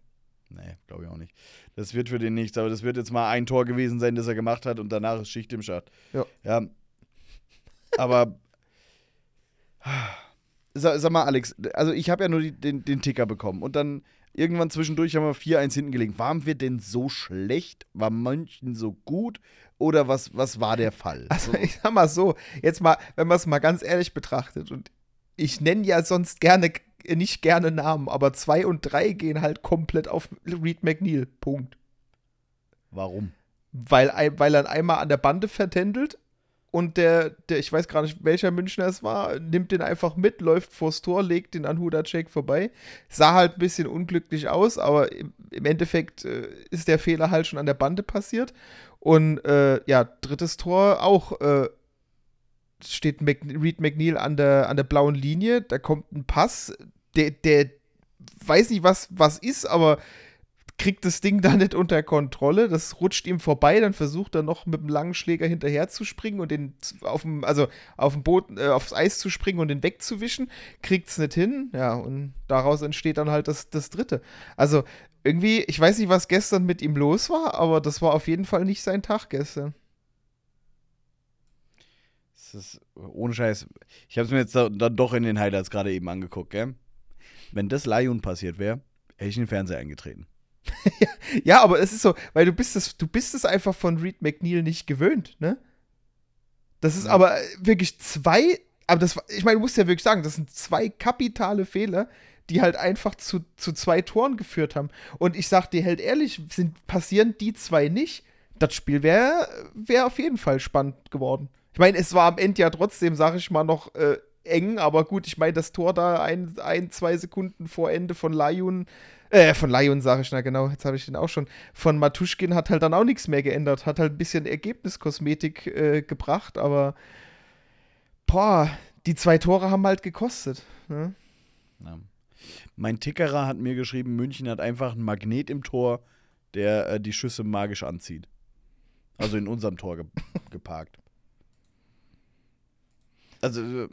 Nee, glaube ich auch nicht. Das wird für den nichts, aber das wird jetzt mal ein Tor gewesen sein, das er gemacht hat und danach ist Schicht im Schacht. Ja. Ja. Aber. Sag, sag mal, Alex, also ich habe ja nur die, den, den Ticker bekommen und dann irgendwann zwischendurch haben wir 4-1 hinten gelegen. Waren wir denn so schlecht? War München so gut? Oder was, was war der Fall? Also ich sag mal so, jetzt mal, wenn man es mal ganz ehrlich betrachtet und ich nenne ja sonst gerne nicht gerne Namen, aber 2 und 3 gehen halt komplett auf Reed McNeil. Punkt. Warum? Weil, weil er einmal an der Bande vertändelt und der, der, ich weiß gar nicht, welcher Münchner es war, nimmt den einfach mit, läuft vors Tor, legt den an Hudacek vorbei. Sah halt ein bisschen unglücklich aus, aber im, im Endeffekt äh, ist der Fehler halt schon an der Bande passiert. Und äh, ja, drittes Tor auch äh, steht Mc, Reed McNeil an der, an der blauen Linie, da kommt ein Pass, der, der weiß nicht, was, was ist, aber kriegt das Ding da nicht unter Kontrolle. Das rutscht ihm vorbei, dann versucht er noch mit dem langen Schläger hinterher zu springen und den auf dem, also auf dem Boden, äh, aufs Eis zu springen und den wegzuwischen. Kriegt es nicht hin, ja, und daraus entsteht dann halt das, das dritte. Also irgendwie, ich weiß nicht, was gestern mit ihm los war, aber das war auf jeden Fall nicht sein Tag gestern. Das ist, ohne Scheiß. Ich habe es mir jetzt da, dann doch in den Highlights gerade eben angeguckt, gell? Wenn das Lion passiert wäre, hätte ich in den Fernseher eingetreten. Ja, aber es ist so, weil du bist es, du bist es einfach von Reed McNeil nicht gewöhnt, ne? Das ist Ja. aber wirklich zwei, aber das, war- ich meine, du musst ja wirklich sagen, das sind zwei kapitale Fehler, die halt einfach zu, zu zwei Toren geführt haben. Und ich sag dir halt ehrlich, sind, passieren die zwei nicht, das Spiel wäre wär auf jeden Fall spannend geworden. Ich meine, es war am Ende ja trotzdem, sag ich mal, noch äh, eng, aber gut, ich meine, das Tor da ein, ein, zwei Sekunden vor Ende von Layun, äh, von Layun sage ich, na genau, jetzt habe ich den auch schon, von Matuschkin hat halt dann auch nichts mehr geändert, hat halt ein bisschen Ergebniskosmetik äh, gebracht, aber boah, die zwei Tore haben halt gekostet. Ne? Ja. Mein Tickerer hat mir geschrieben, München hat einfach einen Magnet im Tor, der äh, die Schüsse magisch anzieht. Also in unserem Tor ge geparkt. Also, äh,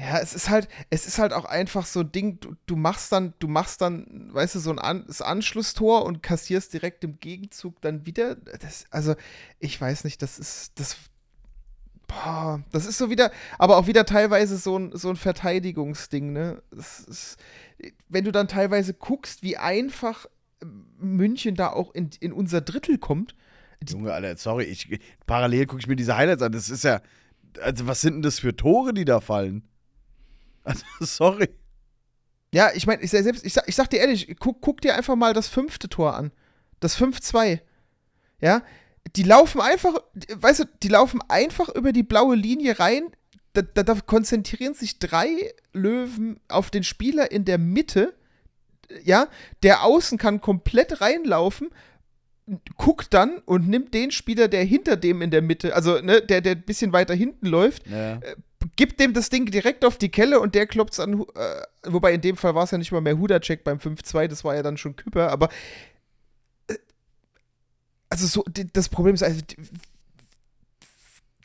Ja, es ist halt, es ist halt auch einfach so ein Ding, du, du machst dann, du machst dann, weißt du, so ein An Anschlusstor und kassierst direkt im Gegenzug dann wieder. Das, also, ich weiß nicht, das ist, das, boah, das ist so wieder, aber auch wieder teilweise so ein, so ein Verteidigungsding, ne? Ist, wenn du dann teilweise guckst, wie einfach München da auch in, in unser Drittel kommt, Junge, Alter, sorry, ich, parallel gucke ich mir diese Highlights an. Das ist ja, also was sind denn das für Tore, die da fallen? Also, sorry. Ja, ich meine, ich, selbst, ich, sag, ich sag dir ehrlich, guck, guck dir einfach mal das fünfte Tor an. Das 5-2. Ja, die laufen einfach, weißt du, die laufen einfach über die blaue Linie rein. Da, da, da konzentrieren sich drei Löwen auf den Spieler in der Mitte. Ja, der außen kann komplett reinlaufen, guckt dann und nimmt den Spieler, der hinter dem in der Mitte, also ne, der, der ein bisschen weiter hinten läuft, Ja. Gibt dem das Ding direkt auf die Kelle und der klopft an, äh, wobei in dem Fall war es ja nicht mal mehr Hudacek beim 5-2, das war ja dann schon Küpper, aber äh, also so, das Problem ist, also,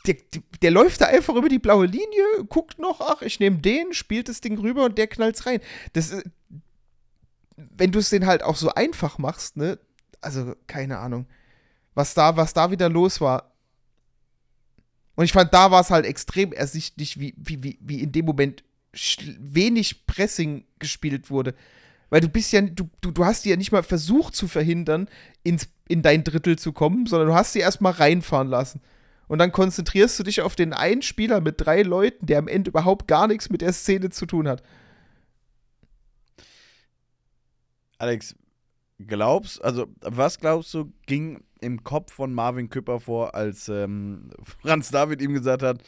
der, der läuft da einfach über die blaue Linie, guckt noch, ach, ich nehme den, spielt das Ding rüber und der knallt's rein. Das, äh, wenn du es den halt auch so einfach machst, ne, also keine Ahnung, was da, was da wieder los war, und ich fand, da war es halt extrem ersichtlich, wie, wie, wie, in dem Moment wenig Pressing gespielt wurde. Weil du bist ja, du, du, du hast die ja nicht mal versucht zu verhindern, ins, in dein Drittel zu kommen, sondern du hast sie erstmal reinfahren lassen. Und dann konzentrierst du dich auf den einen Spieler mit drei Leuten, der am Ende überhaupt gar nichts mit der Szene zu tun hat. Alex, glaubst, also was glaubst du, ging im Kopf von Marvin Küpper vor, als ähm, Franz David ihm gesagt hat,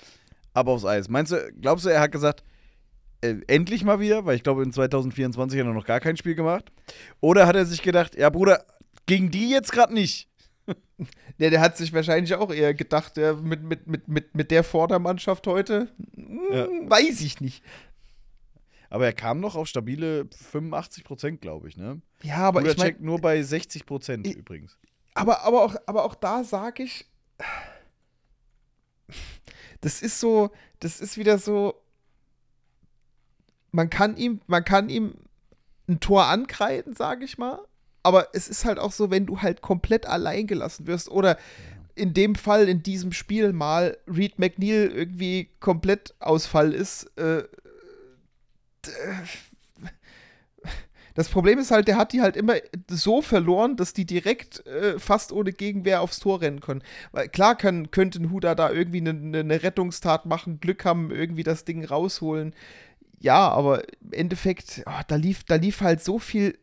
ab aufs Eis? Meinst du, glaubst du, er hat gesagt, äh, endlich mal wieder, weil ich glaube, in 2024 hat er noch gar kein Spiel gemacht? Oder hat er sich gedacht, ja Bruder, gegen die jetzt gerade nicht? Der, der hat sich wahrscheinlich auch eher gedacht, der mit, mit, mit, mit, mit der Vordermannschaft heute, hm, Ja. weiß ich nicht. Aber er kam noch auf stabile 85 Prozent, glaube ich, ne? Ja, aber Oder ich meine, checkt nur bei 60 Prozent übrigens. Aber, aber, auch, aber auch da sage ich, das ist so, das ist wieder so, man kann ihm, man kann ihm ein Tor ankreiden, sage ich mal. Aber es ist halt auch so, wenn du halt komplett allein gelassen wirst oder in dem Fall, in diesem Spiel mal Reed McNeil irgendwie komplett Ausfall ist. Äh, das Problem ist halt, der hat die halt immer so verloren, dass die direkt äh, fast ohne Gegenwehr aufs Tor rennen können. Weil klar können, könnte ein Huda da irgendwie eine, eine Rettungstat machen, Glück haben, irgendwie das Ding rausholen. Ja, aber im Endeffekt, oh, da, lief, da lief halt so viel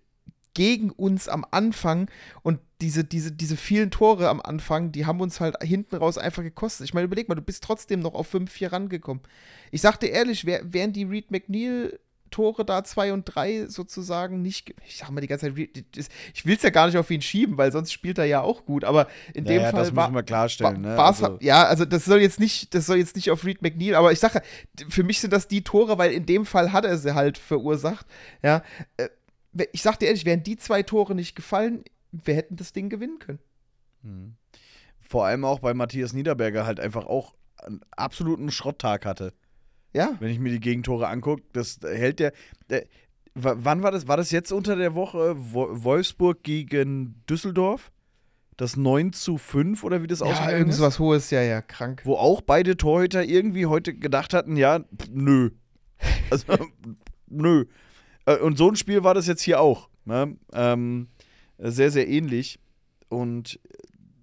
gegen uns am Anfang und diese, diese, diese vielen Tore am Anfang, die haben uns halt hinten raus einfach gekostet. Ich meine, überleg mal, du bist trotzdem noch auf 5-4 rangekommen. Ich sagte ehrlich, wär, wären die Reed McNeil Tore da, 2 und 3 sozusagen nicht, ich sag mal die ganze Zeit, ich will es ja gar nicht auf ihn schieben, weil sonst spielt er ja auch gut, aber in dem ja, Fall das war, müssen wir klarstellen. Ne? Also, ja, also das soll jetzt nicht, das soll jetzt nicht auf Reed McNeil, aber ich sage, für mich sind das die Tore, weil in dem Fall hat er sie halt verursacht, ja, äh, ich sag dir ehrlich, wären die zwei Tore nicht gefallen, wir hätten das Ding gewinnen können. Hm. Vor allem auch, weil Matthias Niederberger halt einfach auch einen absoluten Schrotttag hatte. Ja. Wenn ich mir die Gegentore angucke, das hält der, der. Wann war das? War das jetzt unter der Woche Wolfsburg gegen Düsseldorf? Das 9 zu 5 oder wie das aussieht? Ja, irgendwas Hohes, ja, ja, krank. Wo auch beide Torhüter irgendwie heute gedacht hatten, ja, nö. Also, nö. Äh, und so ein Spiel war das jetzt hier auch. Ne? Ähm, sehr, sehr ähnlich. Und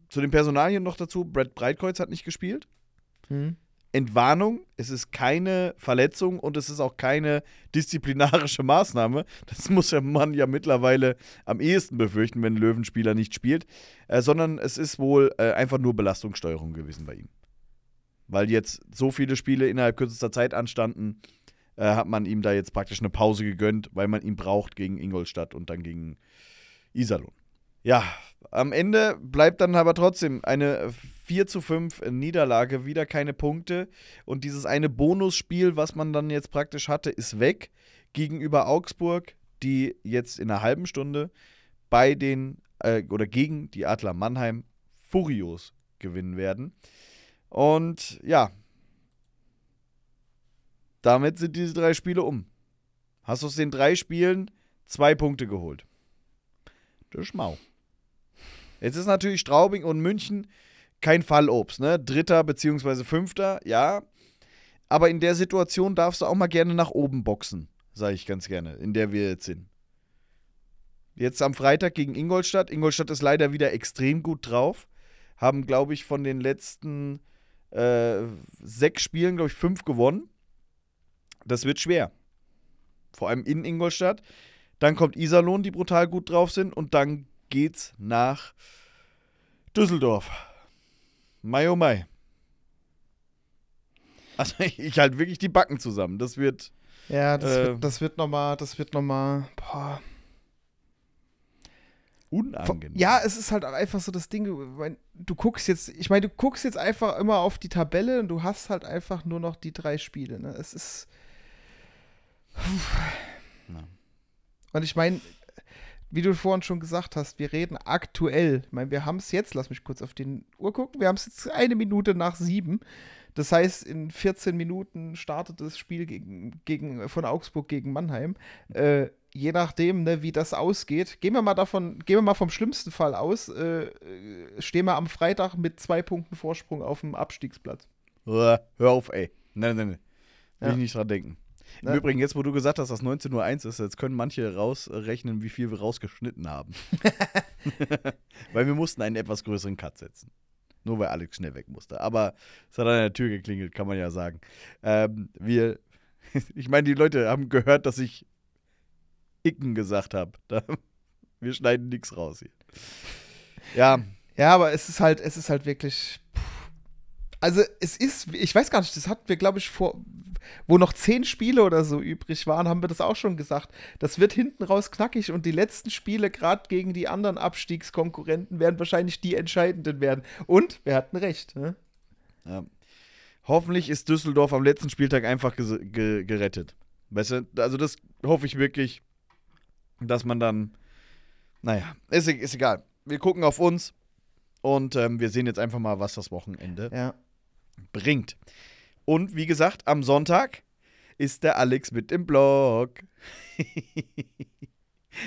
zu den Personalien noch dazu: Brett Breitkreuz hat nicht gespielt. Hm. Entwarnung, es ist keine Verletzung und es ist auch keine disziplinarische Maßnahme. Das muss der Mann ja mittlerweile am ehesten befürchten, wenn ein Löwenspieler nicht spielt. Äh, sondern es ist wohl äh, einfach nur Belastungssteuerung gewesen bei ihm. Weil jetzt so viele Spiele innerhalb kürzester Zeit anstanden, äh, hat man ihm da jetzt praktisch eine Pause gegönnt, weil man ihn braucht gegen Ingolstadt und dann gegen Iserlohn. Ja, am Ende bleibt dann aber trotzdem eine 4 zu 5 Niederlage, wieder keine Punkte. Und dieses eine Bonusspiel, was man dann jetzt praktisch hatte, ist weg gegenüber Augsburg, die jetzt in einer halben Stunde bei den äh, oder gegen die Adler Mannheim furios gewinnen werden. Und ja, damit sind diese drei Spiele um. Hast aus den drei Spielen zwei Punkte geholt. Das ist mau. Jetzt ist natürlich Straubing und München kein Fallobst, ne? Dritter beziehungsweise Fünfter, ja. Aber in der Situation darfst du auch mal gerne nach oben boxen, sage ich ganz gerne, in der wir jetzt sind. Jetzt am Freitag gegen Ingolstadt. Ingolstadt ist leider wieder extrem gut drauf. Haben, glaube ich, von den letzten äh, sechs Spielen, glaube ich, fünf gewonnen. Das wird schwer. Vor allem in Ingolstadt. Dann kommt Iserlohn, die brutal gut drauf sind. Und dann geht's nach Düsseldorf. Mai oh Mai. Also ich halte wirklich die Backen zusammen. Das wird. Ja, das äh, wird, das wird nochmal, das wird nochmal. Boah. Unangenehm. Ja, es ist halt auch einfach so das Ding, du guckst jetzt, ich meine, du guckst jetzt einfach immer auf die Tabelle und du hast halt einfach nur noch die drei Spiele. Ne? Es ist. Und ich meine, wie du vorhin schon gesagt hast, wir reden aktuell. Ich meine, wir haben es jetzt, lass mich kurz auf die Uhr gucken, wir haben es jetzt eine Minute nach sieben. Das heißt, in 14 Minuten startet das Spiel gegen, gegen, von Augsburg gegen Mannheim. Äh, je nachdem, ne, wie das ausgeht, gehen wir mal davon, gehen wir mal vom schlimmsten Fall aus, äh, äh stehen wir am Freitag mit zwei Punkten Vorsprung auf dem Abstiegsplatz. Hör auf, ey. Nein, nein, nein. Will ja. ich nicht dran denken. Im ne? Übrigen, jetzt wo du gesagt hast, dass 19.01 Uhr ist, jetzt können manche rausrechnen, wie viel wir rausgeschnitten haben. weil wir mussten einen etwas größeren Cut setzen. Nur weil Alex schnell weg musste. Aber es hat an der Tür geklingelt, kann man ja sagen. Ähm, wir, ich meine, die Leute haben gehört, dass ich Icken gesagt habe. wir schneiden nichts raus hier. Ja. Ja, aber es ist halt, es ist halt wirklich. Also es ist, ich weiß gar nicht, das hatten wir, glaube ich, vor, wo noch zehn Spiele oder so übrig waren, haben wir das auch schon gesagt. Das wird hinten raus knackig und die letzten Spiele, gerade gegen die anderen Abstiegskonkurrenten, werden wahrscheinlich die entscheidenden werden. Und wir hatten recht. Ne? Ja. Hoffentlich ist Düsseldorf am letzten Spieltag einfach ge gerettet. Weißt du, also das hoffe ich wirklich, dass man dann, naja, ist, ist egal. Wir gucken auf uns und ähm, wir sehen jetzt einfach mal, was das Wochenende ja. Bringt. Und wie gesagt, am Sonntag ist der Alex mit im Blog.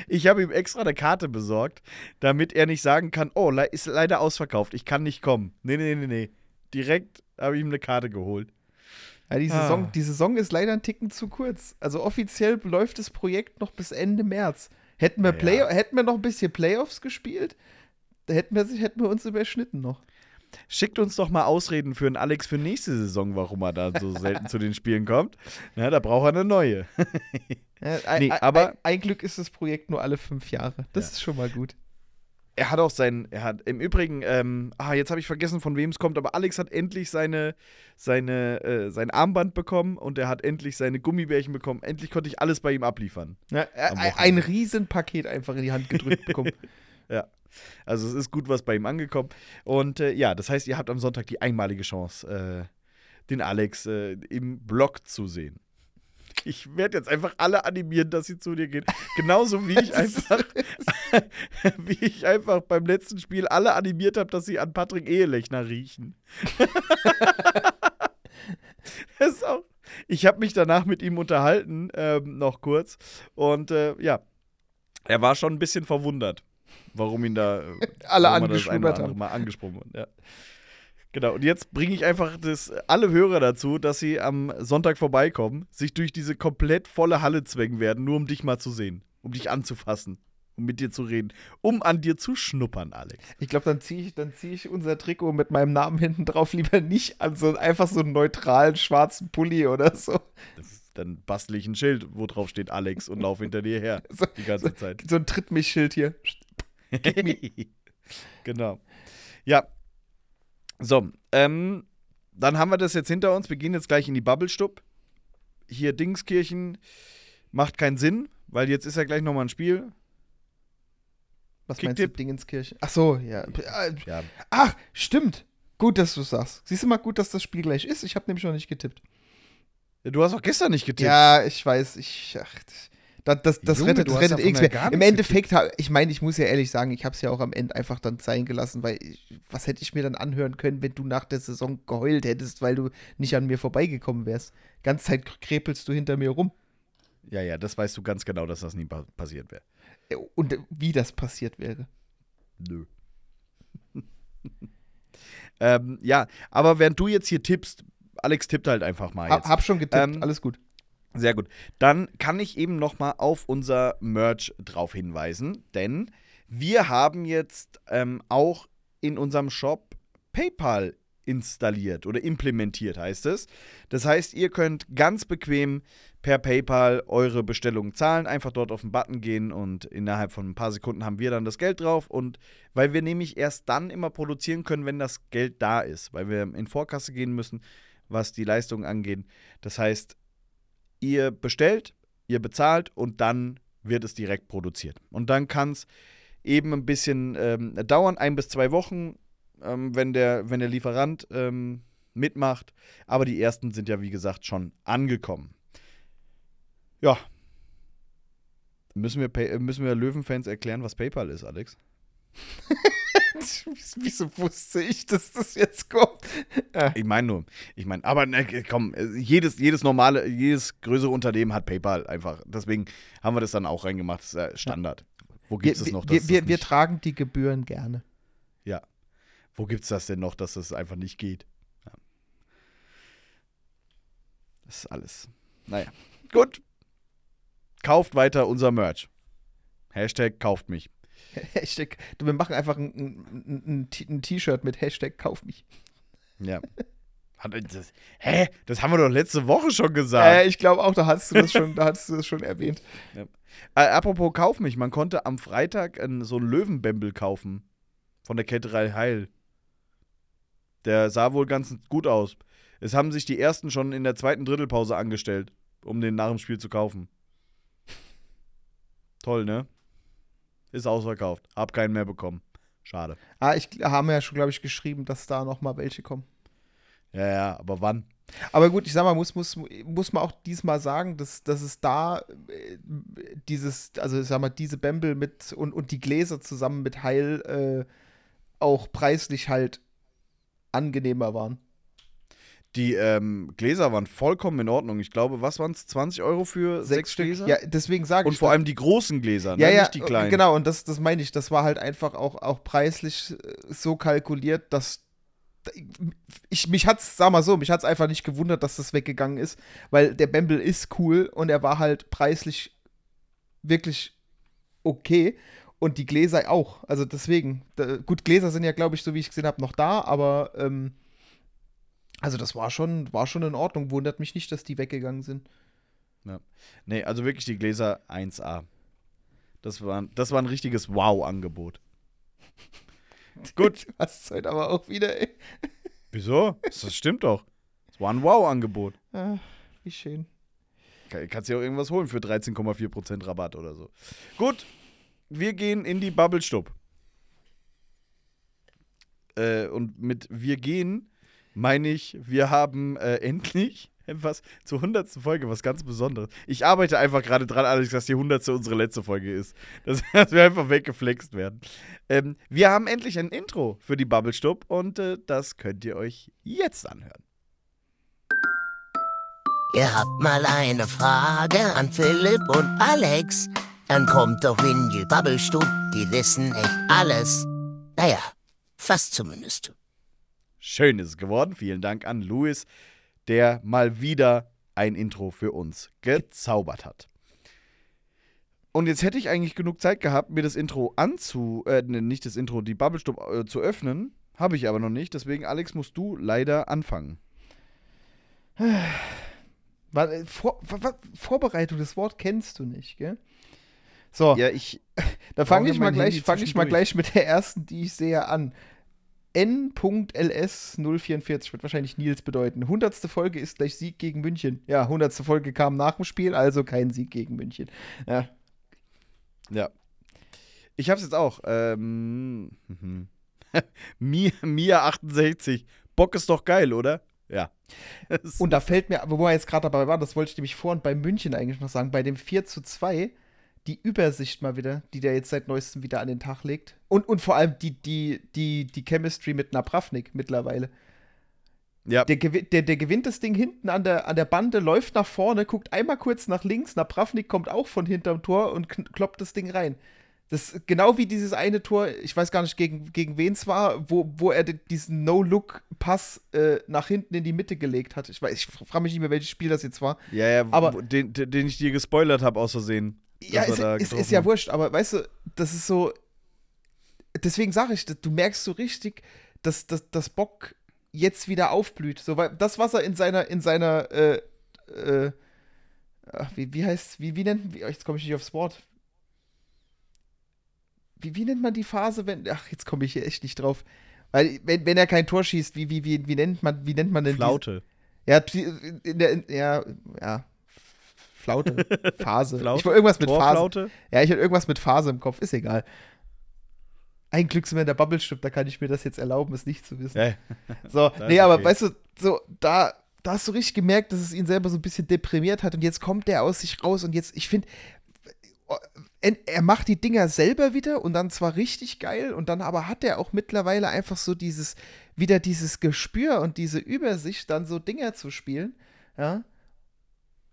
Ich habe ihm extra eine Karte besorgt, damit er nicht sagen kann, oh, ist leider ausverkauft, ich kann nicht kommen. Nee, nee, nee, nee. Direkt habe ich ihm eine Karte geholt. Ja, die, Ah. Saison, die Saison ist leider ein Ticken zu kurz. Also offiziell läuft das Projekt noch bis Ende März. Hätten wir, Ja. Play hätten wir noch ein bisschen Playoffs gespielt, da hätten wir, hätten wir uns überschnitten noch. Schickt uns doch mal Ausreden für einen Alex für nächste Saison, warum er da so selten zu den Spielen kommt. Na, da braucht er eine neue. Ja, ein, Nee, ein, aber- ein, ein Glück ist das Projekt nur alle fünf Jahre. Das Ja. ist schon mal gut. Er hat auch sein, er hat im Übrigen, ähm, ah, jetzt habe ich vergessen, von wem es kommt, aber Alex hat endlich seine, seine, äh, sein Armband bekommen und er hat endlich seine Gummibärchen bekommen. Endlich konnte ich alles bei ihm abliefern. Ja, ein Riesenpaket einfach in die Hand gedrückt bekommen. Ja. Also es ist gut was bei ihm angekommen. Und äh, ja, das heißt, ihr habt am Sonntag die einmalige Chance, äh, den Alex äh, im Blog zu sehen. Ich werde jetzt einfach alle animieren, dass sie zu dir gehen. Genauso wie ich einfach, wie ich einfach beim letzten Spiel alle animiert habe, dass sie an Patrick Ehelechner riechen. das ist auch. Ich habe mich danach mit ihm unterhalten, ähm, noch kurz. Und äh, ja, er war schon ein bisschen verwundert, warum ihn da äh, Alle er angeschnuppert haben. Mal angesprungen wird. Ja. Genau, und jetzt bringe ich einfach das, alle Hörer dazu, dass sie am Sonntag vorbeikommen, sich durch diese komplett volle Halle zwängen werden, nur um dich mal zu sehen, um dich anzufassen, um mit dir zu reden, um an dir zu schnuppern, Alex. Ich glaube, dann ziehe ich, dann zieh ich unser Trikot mit meinem Namen hinten drauf lieber nicht an, sondern einfach so einen neutralen schwarzen Pulli oder so. Das dann bastel ich ein Schild, wo drauf steht Alex und laufe hinter dir her So- die ganze Zeit. So ein Tritt mich Schild hier. genau. Ja. So, ähm, dann haben wir das jetzt hinter uns. Wir gehen jetzt gleich in die Bubble-Stub. Hier Dingskirchen macht keinen Sinn, weil jetzt ist ja gleich nochmal ein Spiel. Was meinst du, Kicktipp? Dingenskirche? Ach so, ja. Äh, Ja, Ach, stimmt. Gut, dass du sagst. Siehst du mal gut, dass das Spiel gleich ist? Ich habe nämlich noch nicht getippt. du hast auch gestern nicht getippt. Ja, ich weiß. Ich, ach, das, das, das Junge, rettet, das rettet davon eh ja nichts gar mehr. Im Endeffekt, hab- ich meine, ich muss ja ehrlich sagen, ich habe es ja auch am Ende einfach dann sein gelassen, weil ich, was hätte ich mir dann anhören können, wenn du nach der Saison geheult hättest, weil du nicht an mir vorbeigekommen wärst. Ganz Zeit krepelst du hinter mir rum. ja, ja, das weißt du ganz genau, dass das nie pa passiert wäre. Äh, Und äh, wie das passiert wäre. Nö. ähm, ja, aber während du jetzt hier tippst, Alex tippt halt einfach mal jetzt. hab schon getippt, Ähm, alles gut. Sehr gut. Dann kann ich eben noch mal auf unser Merch drauf hinweisen, denn wir haben jetzt ähm, auch in unserem Shop PayPal installiert oder implementiert, heißt es. Das heißt, ihr könnt ganz bequem per PayPal eure Bestellung zahlen, einfach dort auf den Button gehen und innerhalb von ein paar Sekunden haben wir dann das Geld drauf und weil wir nämlich erst dann immer produzieren können, wenn das Geld da ist, weil wir in Vorkasse gehen müssen, was die Leistung angeht. Das heißt, ihr bestellt, ihr bezahlt und dann wird es direkt produziert. Und dann kann es eben ein bisschen ähm, dauern, ein bis zwei Wochen, ähm, wenn, der, wenn der Lieferant ähm, mitmacht. Aber die ersten sind ja, wie gesagt, schon angekommen. Ja. Müssen wir, müssen wir Löwenfans erklären, was PayPal ist, Alex? Wieso wusste ich, dass das jetzt kommt? Ich meine nur, ich meine, aber ne, komm, äh, jedes, jedes normale, jedes größere Unternehmen hat PayPal einfach. Deswegen haben wir das dann auch reingemacht. Das ist ja Standard. Wo gibt es wir, noch? wir, das wir, wir tragen die Gebühren gerne. Ja. Wo gibt es das denn noch, dass das einfach nicht geht? Ja. Das ist alles. Naja. Gut. Kauft weiter unser Merch. Hashtag kauft mich. Hashtag, du, wir machen einfach ein, ein, ein, T-Shirt mit Hashtag Kauf mich. Ja. Hat das, hä? Das haben wir doch letzte Woche schon gesagt. Äh, ich glaube auch, da hast du das schon, da hast du das schon erwähnt. Äh, apropos Kauf mich, man konnte am Freitag äh, so einen Löwenbämbel kaufen. Von der Ketterei Heil. Der sah wohl ganz gut aus. Es haben sich die ersten schon in der zweiten Drittelpause angestellt, um den nach dem Spiel zu kaufen. Toll, ne? Ist ausverkauft. Hab keinen mehr bekommen. Schade. Ah, ich haben ja schon, glaube ich, geschrieben, dass da noch mal welche kommen. Ja, ja, aber wann? Aber gut, ich sag mal, muss, muss, muss man auch diesmal sagen, dass, dass es da äh, dieses, also ich sag mal, diese Bämbel mit und, und die Gläser zusammen mit Heil äh, auch preislich halt angenehmer waren. Die ähm, Gläser waren vollkommen in Ordnung. Ich glaube, was waren es? 20 Euro für sechs, Stück. Gläser? Ja, deswegen sage Und ich. vor das- allem die großen Gläser, ja, ne? ja, nicht die kleinen. genau, und das, das meine ich, das war halt einfach auch, auch preislich äh, so kalkuliert, dass ich, mich hat's, sag mal so, mich hat's einfach nicht gewundert, dass das weggegangen ist, weil der Bamble ist cool und er war halt preislich wirklich okay und die Gläser auch. Also deswegen, da, gut, Gläser sind ja, glaube ich, so wie ich gesehen habe, noch da, aber ähm, also das war schon, war schon in Ordnung. Wundert mich nicht, dass die weggegangen sind. Nee, also wirklich die Gläser 1A. Das war, das war ein richtiges Wow-Angebot. Gut. Du hast es heute aber auch wieder, ey. Wieso? Das stimmt doch. Das war ein Wow-Angebot. Ah, wie schön. Kann- Kannst dir auch irgendwas holen für 13,4% Rabatt oder so. Gut, wir gehen in die Bubble-Stub. Äh, und mit wir gehen meine ich, wir haben äh, endlich etwas zur 100. Folge, was ganz Besonderes. Ich arbeite einfach gerade dran, Alex, dass die 100. unsere letzte Folge ist. Dass, dass wir einfach weggeflext werden. Ähm, wir haben endlich ein Intro für die Bubble-Stub und äh, das könnt ihr euch jetzt anhören. Ihr habt mal eine Frage an Philipp und Alex? Dann kommt doch in die Babbelstub, die wissen echt alles. Naja, fast zumindest. Schön ist es geworden. Vielen Dank an Louis, der mal wieder ein Intro für uns gezaubert hat. Und jetzt hätte ich eigentlich genug Zeit gehabt, mir das Intro anzu, äh, ne, nicht das Intro, die Bubblestub äh, zu öffnen. Habe ich aber noch nicht. Deswegen, Alex, musst du leider anfangen. Äh, vor, wa- Vorbereitung, das Wort kennst du nicht, gell? So, Ja, ich. dann fange ich mal gleich, fange ich mal gleich mit der ersten, die ich sehe, an. N.ls044 wird wahrscheinlich Nils bedeuten. 100. Folge ist gleich Sieg gegen München. Ja, 100. Folge kam nach dem Spiel, also kein Sieg gegen München. Ja, Ja. Ich hab's jetzt auch. Ähm. Mia, Mia 68. Bock ist doch geil, oder? Ja. Und da fällt mir, wo wir jetzt gerade dabei waren, das wollte ich nämlich vor und bei München eigentlich noch sagen, bei dem 4 zu 2, die Übersicht mal wieder, die der jetzt seit neuestem wieder an den Tag legt. Und, und vor allem die, die, die, die Chemistry mit Napravnik mittlerweile. ja. Der, der, der gewinnt das Ding hinten an der, an der Bande, läuft nach vorne, guckt einmal kurz nach links, Napravnik kommt auch von hinterm Tor und kloppt das Ding rein. Das genau wie dieses eine Tor, ich weiß gar nicht, gegen, gegen wen es war, wo, wo er di- diesen No-Look-Pass äh, nach hinten in die Mitte gelegt hat. Ich weiß, ich frage mich nicht mehr, welches Spiel das jetzt war. Ja, ja, Aber- den den ich dir gespoilert habe, aus Versehen. Ja, er ist, ist, ja wurscht, aber weißt du, das ist so. Deswegen sage ich, du merkst so richtig, dass, dass, dass Bock jetzt wieder aufblüht. So, weil das, was er in seiner, in seiner, äh, äh, ach, wie, wie heißt, wie, wie nennt, wie, jetzt komme ich nicht aufs Wort. Wie, wie nennt man die Phase, wenn, ach, jetzt komme ich hier echt nicht drauf. Weil, wenn, wenn er kein Tor schießt, wie, wie, wie, wie nennt man, wie nennt man denn diese- Flaute. ja, die- in der, in, ja, ja. Flaute. Phase. Flaute? Ich wollte irgendwas mit Phase. Ja, ich hatte irgendwas mit Phase im Kopf, ist egal. Ein Glück sind wir in der Bubble-Stub, da kann ich mir das jetzt erlauben, es nicht zu wissen. Ja, So, nee, aber okay. weißt du, so, da, da hast du richtig gemerkt, dass es ihn selber so ein bisschen deprimiert hat und jetzt kommt der aus sich raus und jetzt, ich finde, er macht die Dinger selber wieder und dann zwar richtig geil und dann aber hat er auch mittlerweile einfach so dieses, wieder dieses Gespür und diese Übersicht, dann so Dinger zu spielen, ja.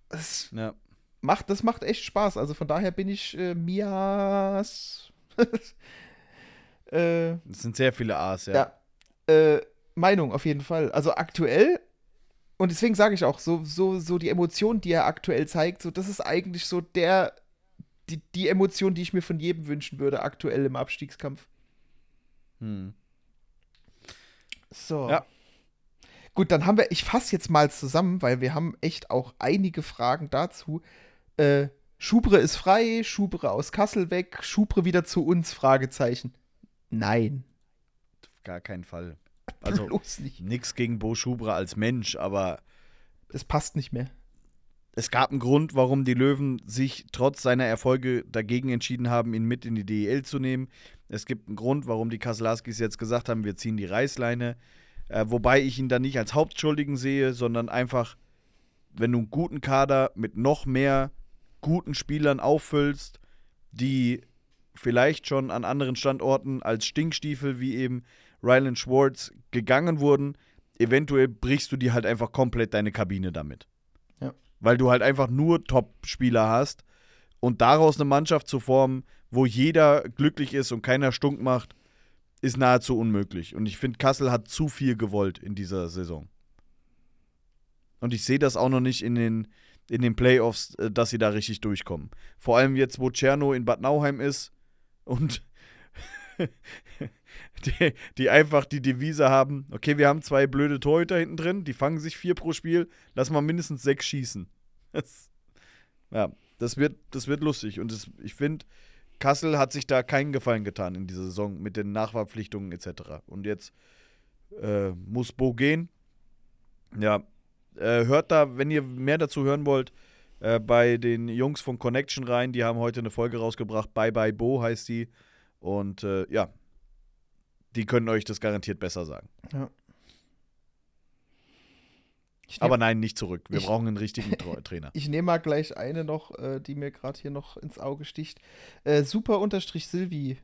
Das ja. macht, das macht echt Spaß. Also von daher bin ich äh, Mias. äh, Es sind sehr viele A's, ja. ja. Äh, Meinung auf jeden Fall. Also aktuell, und deswegen sage ich auch, so, so, so die Emotion, die er aktuell zeigt, so, das ist eigentlich so der, die, die Emotion, die ich mir von jedem wünschen würde, aktuell im Abstiegskampf. Hm. So. Ja. Gut, dann haben wir, ich fasse jetzt mal zusammen, weil wir haben echt auch einige Fragen dazu. Äh, Schubre ist frei, Schubre aus Kassel weg, Schubre wieder zu uns, Fragezeichen. Nein. Auf gar keinen Fall. Also, Bloß nicht. nix gegen Bo Schubra als Mensch, aber Das passt nicht mehr. es gab einen Grund, warum die Löwen sich trotz seiner Erfolge dagegen entschieden haben, ihn mit in die DEL zu nehmen. Es gibt einen Grund, warum die Kasselaskis jetzt gesagt haben, wir ziehen die Reißleine. Äh, wobei ich ihn dann nicht als Hauptschuldigen sehe, sondern einfach, wenn du einen guten Kader mit noch mehr guten Spielern auffüllst, die vielleicht schon an anderen Standorten als Stinkstiefel wie eben Ryland Schwartz gegangen wurden, eventuell brichst du dir halt einfach komplett deine Kabine damit. Ja. Weil du halt einfach nur Top-Spieler hast und daraus eine Mannschaft zu formen, wo jeder glücklich ist und keiner stunk macht, ist nahezu unmöglich. Und ich finde, Kassel hat zu viel gewollt in dieser Saison. Und ich sehe das auch noch nicht in den, in den Playoffs, äh, dass sie da richtig durchkommen. Vor allem jetzt, wo Tscherno in Bad Nauheim ist und die, die einfach die Devise haben, okay, wir haben zwei blöde Torhüter hinten drin, die fangen sich vier pro Spiel, lass mal mindestens sechs schießen. Das, ja, das wird, das wird lustig. Und das, ich finde, Kassel hat sich da keinen Gefallen getan in dieser Saison mit den Nachverpflichtungen etc. Und jetzt äh, muss Bo gehen. Ja, äh, hört da, wenn ihr mehr dazu hören wollt, äh, bei den Jungs von Connection rein. Die haben heute eine Folge rausgebracht. Bye Bye Bo heißt die. Und äh, ja, die können euch das garantiert besser sagen. Ja. Ich Aber nehm- nein, nicht zurück. Wir Ich- brauchen einen richtigen Trainer. Ich nehme mal gleich eine noch, äh, die mir gerade hier noch ins Auge sticht. Äh, super unterstrich Silvi.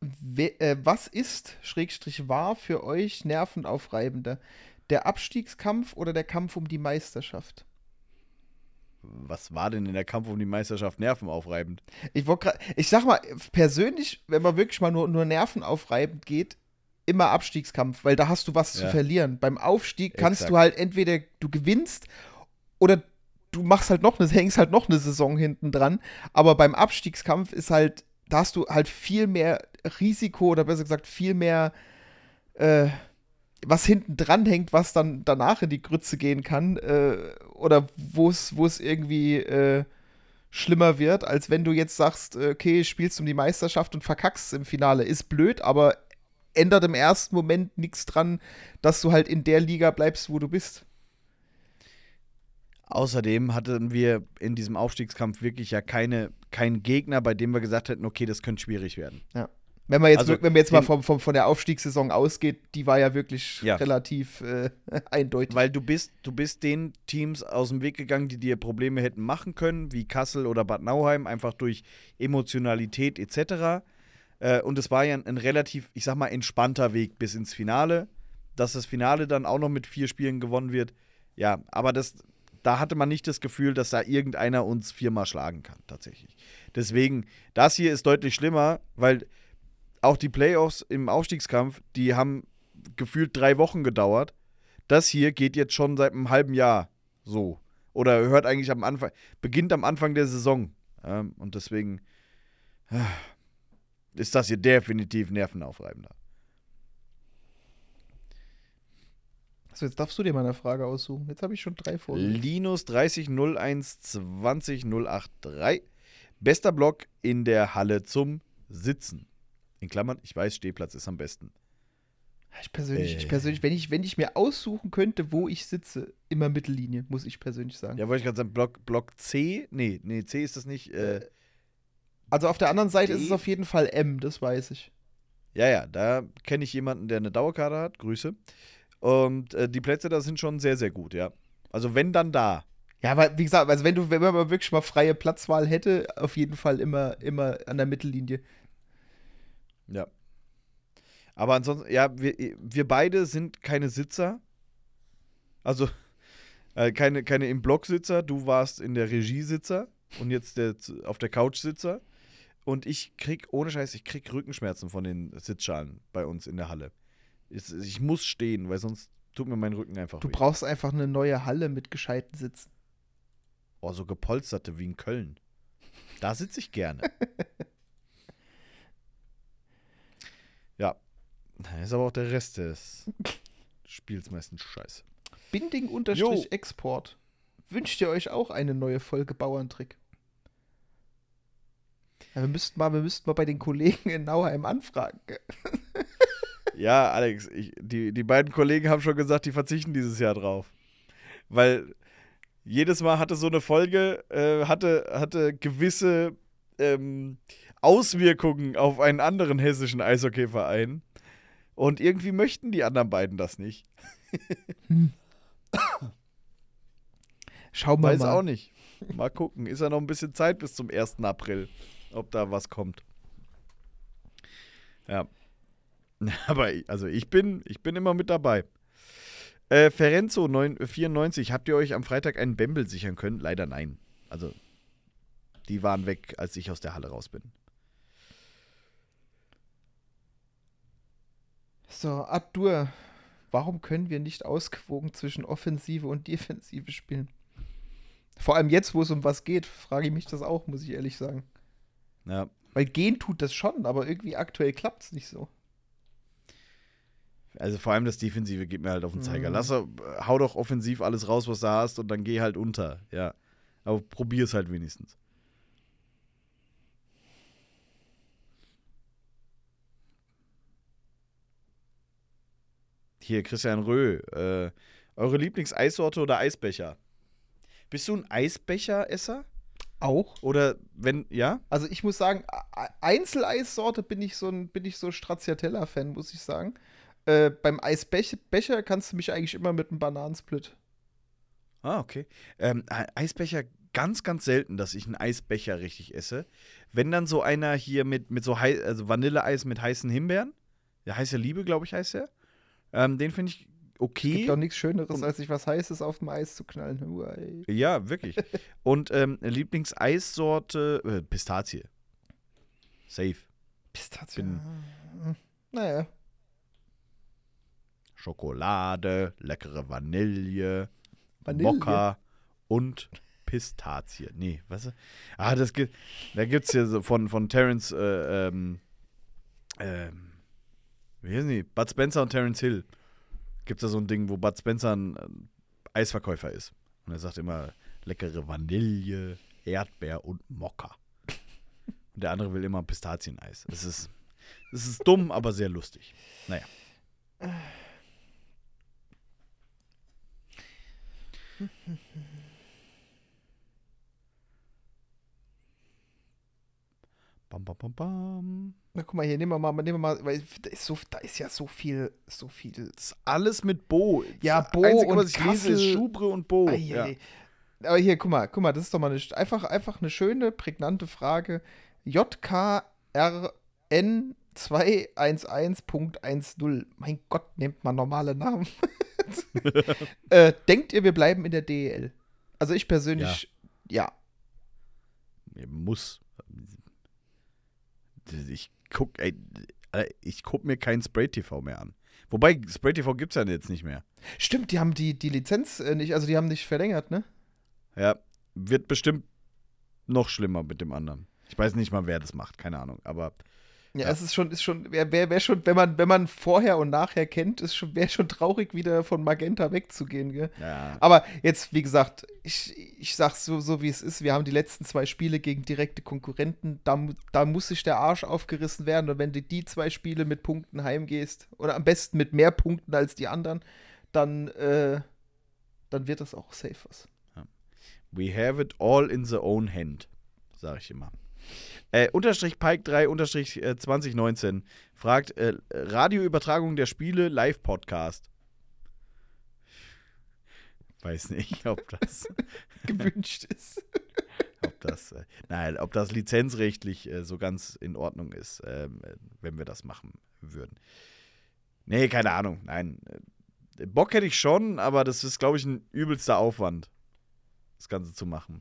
We äh, was ist, Schrägstrich war, für euch nervenaufreibender? Der Abstiegskampf oder der Kampf um die Meisterschaft? Was war denn in der Kampf um die Meisterschaft nervenaufreibend? Ich ich sag mal, persönlich, wenn man wirklich mal nur, nur nervenaufreibend geht, immer Abstiegskampf, weil da hast du was zu Ja. verlieren. Beim Aufstieg kannst Exakt. du halt entweder du gewinnst oder du machst halt noch eine, hängst halt noch eine Saison hinten dran. Aber beim Abstiegskampf ist halt, da hast du halt viel mehr Risiko oder besser gesagt viel mehr, äh, was hinten dran hängt, was dann danach in die Grütze gehen kann, äh, oder wo es, wo es irgendwie äh, schlimmer wird, als wenn du jetzt sagst, äh, okay, spielst um die Meisterschaft und verkackst im Finale. Ist blöd, aber ändert im ersten Moment nichts dran, dass du halt in der Liga bleibst, wo du bist. Außerdem hatten wir in diesem Aufstiegskampf wirklich ja keine, keinen Gegner, bei dem wir gesagt hätten, okay, das könnte schwierig werden. Wenn man jetzt, Also, wenn man jetzt mal vom, vom, von der Aufstiegssaison ausgeht, die war ja wirklich Ja. relativ äh, eindeutig. Weil du bist, du bist den Teams aus dem Weg gegangen, die dir Probleme hätten machen können, wie Kassel oder Bad Nauheim, einfach durch Emotionalität etc. Äh, und es war ja ein, ein relativ, ich sag mal, entspannter Weg bis ins Finale. Dass das Finale dann auch noch mit vier Spielen gewonnen wird, ja, aber das, da hatte man nicht das Gefühl, dass da irgendeiner uns viermal schlagen kann, tatsächlich. Deswegen, das hier ist deutlich schlimmer, weil auch die Playoffs im Aufstiegskampf, die haben gefühlt drei Wochen gedauert. Das hier geht jetzt schon seit einem halben Jahr so. Oder hört eigentlich am Anfang, beginnt am Anfang der Saison. Ähm, und deswegen ah, ist das hier definitiv nervenaufreibender. so, jetzt darfst du dir mal eine Frage aussuchen. Jetzt habe ich schon drei vorgelegt. Linus 30 01 20 083. Bester Block in der Halle zum Sitzen. In Klammern, ich weiß, Stehplatz ist am besten. Ich persönlich, Äh. ich persönlich, wenn ich, wenn ich mir aussuchen könnte, wo ich sitze, immer Mittellinie, muss ich persönlich sagen. Ja, wollte ich gerade sagen, Block, Block C? Nee, nee, C ist das nicht. Äh, Also auf der anderen Seite ist D. es auf jeden Fall M, das weiß ich. Ja, ja, da kenne ich jemanden, der eine Dauerkarte hat. Grüße. Und äh, die Plätze da sind schon sehr, sehr gut, ja. Also wenn dann da. Ja, weil, wie gesagt, also wenn du, wenn man wirklich mal freie Platzwahl hätte, auf jeden Fall immer, immer an der Mittellinie. Ja. Aber ansonsten, ja, wir, wir beide sind keine Sitzer. Also äh, keine, keine im Block-Sitzer. Du warst in der Regie-Sitzer und jetzt der, auf der Couch-Sitzer. Und ich krieg, ohne Scheiß, ich krieg Rückenschmerzen von den Sitzschalen bei uns in der Halle. Ich, ich muss stehen, weil sonst tut mir mein Rücken einfach Du weh. brauchst einfach eine neue Halle mit gescheiten Sitzen. Oh, so gepolsterte wie in Köln. Da sitze ich gerne. ja. Ist aber auch der Rest des Spiels meistens scheiße. Binding Jo. unterstrich Export. Wünscht ihr euch auch eine neue Folge Bauerntrick? Ja, wir müssten mal, wir müssten mal bei den Kollegen in Nauheim anfragen. Ja, Alex, ich, die, die beiden Kollegen haben schon gesagt, die verzichten dieses Jahr drauf. Weil jedes Mal hatte so eine Folge, äh, hatte, hatte gewisse ähm, Auswirkungen auf einen anderen hessischen Eishockeyverein. Und irgendwie möchten die anderen beiden das nicht. Schauen wir Weiß mal. auch nicht. Mal gucken. Ist ja noch ein bisschen Zeit bis zum 1. April, ob da was kommt. Ja. Aber also ich bin, ich bin immer mit dabei. Äh, Ferenzo 9, 94, habt ihr euch am Freitag einen Bembel sichern können? Leider nein. Also, die waren weg, als ich aus der Halle raus bin. So, Abdur, warum können wir nicht ausgewogen zwischen Offensive und Defensive spielen? Vor allem jetzt, wo es um was geht, frage ich mich das auch, muss ich ehrlich sagen. Ja. Weil gehen tut das schon, aber irgendwie aktuell klappt es nicht so. Also vor allem das Defensive geht mir halt auf den Zeiger. Mhm. Lass, doch- hau doch offensiv alles raus, was du hast und dann geh halt unter. Ja. Aber probier's halt wenigstens. Hier, Christian Röh. Äh, eure Lieblingseissorte oder Eisbecher? Bist du ein Eisbecher-Esser? Auch? Oder wenn, ja? Also ich muss sagen, Einzeleissorte bin ich so ein, bin ich so Stracciatella-Fan, muss ich sagen. Äh, beim Eisbecher kannst du mich eigentlich immer mit einem Bananensplit. Ah, okay. Ähm, Eisbecher, ganz, ganz selten, dass ich einen Eisbecher richtig esse. Wenn dann so einer hier mit, mit so hei also Vanilleeis mit heißen Himbeeren, der heiße Liebe, glaube ich, heißt der. Ähm, den finde ich okay. Gibt doch nichts Schöneres, Und- als sich was Heißes auf dem Eis zu knallen. Uai. Ja, wirklich. Und ähm, Lieblingseissorte, äh, Pistazie. Safe. Pistazie. Bin- Naja. Schokolade, leckere Vanille, Vanille. Mokka und Pistazie. Nee, was? Ah, das gibt, da gibt's hier so von, von Terence, äh, ähm, ähm, wie heißen die? Bud Spencer und Terence Hill. Gibt da so ein Ding, wo Bud Spencer ein ähm, Eisverkäufer ist. Und er sagt immer leckere Vanille, Erdbeer und Mokka. Und der andere will immer Pistazieneis. Es ist, es ist dumm, aber sehr lustig. Naja. Bam, bam, bam, bam. Na guck mal hier, nehmen wir mal, nehmen wir mal, weil da ist, so, da ist ja so viel, so viel. Das ist alles mit Bo. Ja, Bo Einzige, und was ich lese, ist Kassel. Schubre und Bo. Ei, ja. Aber hier, guck mal, guck mal, das ist doch mal eine, einfach, einfach eine schöne, prägnante Frage. JKRN 211.10. Mein Gott, nehmt mal normale Namen. äh, denkt ihr, wir bleiben in der DEL? Also ich persönlich, ja. Muss. Ich guck, ey, Alter, ich guck mir kein Spray TV mehr an. Wobei, Spray TV gibt's ja jetzt nicht mehr. Stimmt, die haben die, die Lizenz äh, nicht, also die haben nicht verlängert, ne? Ja, wird bestimmt noch schlimmer mit dem anderen. Ich weiß nicht mal, wer das macht, keine Ahnung. Aber Ja, Ja. es ist schon, ist schon, wäre wär, schon, wenn man, wenn man vorher und nachher kennt, ist schon, wäre schon traurig, wieder von Magenta wegzugehen, gell? ja, Aber jetzt, wie gesagt, ich, ich sag's so, so wie es ist. Wir haben die letzten zwei Spiele gegen direkte Konkurrenten. Da, da muss sich der Arsch aufgerissen werden. Und wenn du die zwei Spiele mit Punkten heimgehst, oder am besten mit mehr Punkten als die anderen, dann, äh, dann wird das auch safe was. we have it all in the own hand, sag ich immer. Äh, unterstrich Pike 3 unterstrich äh, 2019 fragt äh, Radioübertragung der Spiele Live-Podcast. Weiß nicht, ob das, Gewünscht ist. ob das, äh, nein, ob das lizenzrechtlich äh, so ganz in Ordnung ist, ähm, äh, wenn wir das machen würden. Nee, keine Ahnung, nein. Äh, Bock hätte ich schon, aber das ist, glaube ich, ein übelster Aufwand, das Ganze zu machen.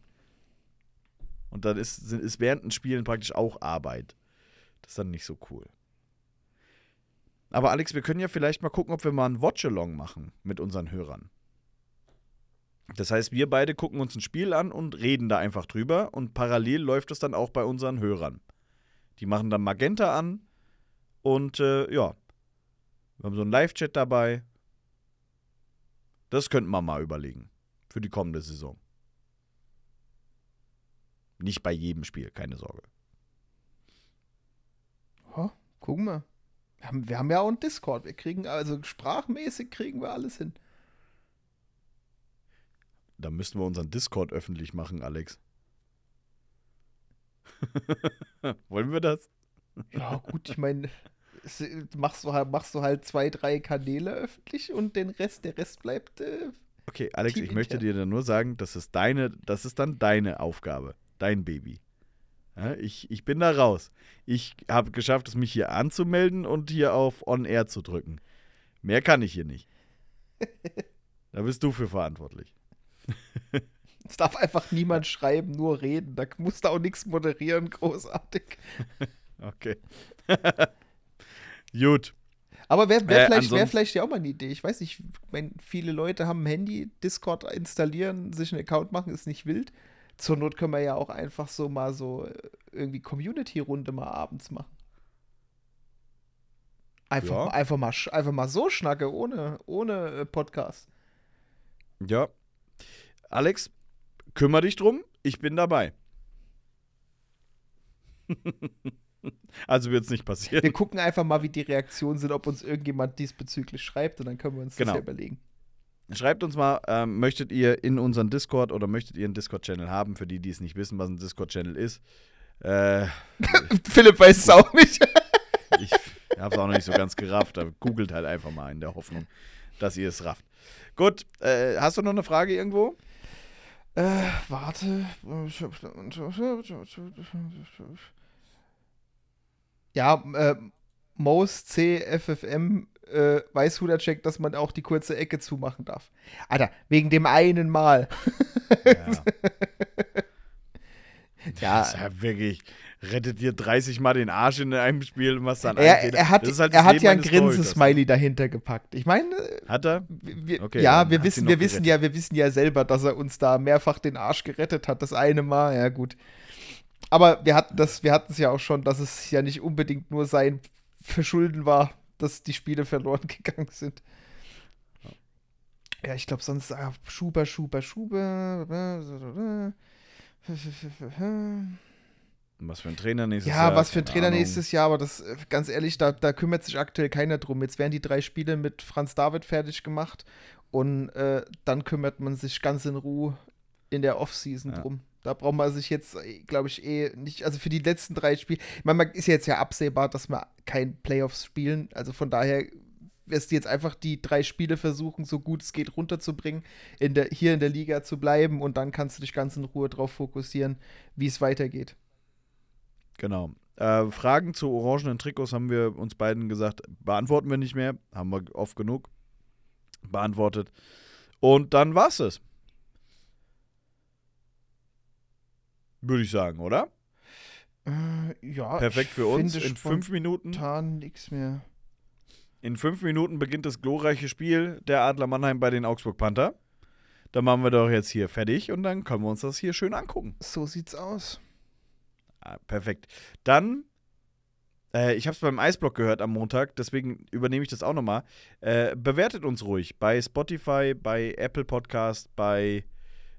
Und dann ist, ist während den Spielen praktisch auch Arbeit. Das ist dann nicht so cool. Aber Alex, wir können ja vielleicht mal gucken, ob wir mal ein Watch-Along machen mit unseren Hörern. Das heißt, wir beide gucken uns ein Spiel an und reden da einfach drüber und parallel läuft es dann auch bei unseren Hörern. Die machen dann Magenta an und äh, ja, wir haben so einen Live-Chat dabei. Das könnten wir mal überlegen für die kommende Saison. Nicht bei jedem Spiel, keine Sorge. Ha, gucken wir. Wir haben, wir haben ja auch einen Discord. Wir kriegen, also sprachmäßig kriegen wir alles hin. Da müssten wir unseren Discord öffentlich machen, Alex. Wollen wir das? Ja, gut, ich meine, machst du, halt, machst du halt zwei, drei Kanäle öffentlich und den Rest, der Rest bleibt. Äh, Okay, Alex, ich möchte dir dann nur sagen, das ist deine, das ist dann deine Aufgabe, dein Baby. Ja, ich, ich bin da raus. Ich habe geschafft, es mich hier anzumelden und hier auf On Air zu drücken. Mehr kann ich hier nicht. Da bist du für verantwortlich. Es darf einfach niemand schreiben, nur reden. Da musst du auch nichts moderieren, großartig. Okay. Gut. Aber wäre wär Äh, vielleicht, wär vielleicht ja auch mal eine Idee. Ich weiß nicht, wenn viele Leute haben ein Handy, Discord installieren, sich einen Account machen, ist nicht wild. Zur Not können wir ja auch einfach so mal so äh, irgendwie Community-Runde mal abends machen. Einfach, Ja. mal, einfach, mal, einfach mal so schnacke, ohne, ohne äh, Podcast. Ja. Alex, kümmere dich drum. Ich bin dabei. also wird es nicht passieren. Wir gucken einfach mal, wie die Reaktionen sind, ob uns irgendjemand diesbezüglich schreibt und dann können wir uns Genau. das ja überlegen. Schreibt uns mal, ähm, möchtet ihr in unseren Discord oder möchtet ihr einen Discord-Channel haben, für die, die es nicht wissen, was ein Discord-Channel ist. Äh, Philipp weiß es auch nicht. ich habe es auch noch nicht so ganz gerafft, aber googelt halt einfach mal in der Hoffnung, dass ihr es rafft. Gut, äh, hast du noch eine Frage irgendwo? Äh, warte. Ja, äh, Most CFFM äh, weiß Hudercheck, dass man auch die kurze Ecke zumachen darf. Alter, wegen dem einen Mal. Ja. Das ist ja wirklich, rettet dir 30 Mal den Arsch in einem Spiel und was dann Er, er hat, halt er hat ja ein. Grinsesmiley dahinter gepackt. Ich meine, Hat er? wir, Okay, ja, wir wissen, wir wissen ja, wir wissen ja selber, dass er uns da mehrfach den Arsch gerettet hat. Das eine Mal, ja gut. Aber wir hatten das, wir hatten es ja auch schon, dass es ja nicht unbedingt nur sein Verschulden war, dass die Spiele verloren gegangen sind. Ja, ich glaube sonst ah, Schuber, Schuber, Schuber. Was für ein Trainer nächstes Ja, Jahr? was für ein Trainer Ahnung. nächstes Jahr, aber das, äh, ganz ehrlich, da, da kümmert sich aktuell keiner drum. Jetzt werden die drei Spiele mit Franz David fertig gemacht und äh, dann kümmert man sich ganz in Ruhe in der Offseason Ja. drum. Da braucht man sich jetzt, glaube ich, eh nicht, also für die letzten drei Spiele, ich meine, man ist jetzt ja absehbar, dass wir kein Playoffs spielen, also von daher wirst du jetzt einfach die drei Spiele versuchen, so gut es geht runterzubringen, in der, hier in der Liga zu bleiben und dann kannst du dich ganz in Ruhe drauf fokussieren, wie es weitergeht. Genau. Äh, Fragen zu orangenen Trikots haben wir uns beiden gesagt, beantworten wir nicht mehr. Haben wir oft genug beantwortet. Und dann war's es. Würde ich sagen, oder? Äh, ja, Perfekt für uns. In fünf Minuten. nichts mehr. In fünf Minuten beginnt das glorreiche Spiel der Adler Mannheim bei den Augsburg Panther. Dann machen wir doch jetzt hier fertig und dann können wir uns das hier schön angucken. So sieht's aus. Ah, perfekt. Dann, äh, ich habe es beim Eisblock gehört am Montag, deswegen übernehme ich das auch nochmal. Äh, bewertet uns ruhig bei Spotify, bei Apple Podcast, bei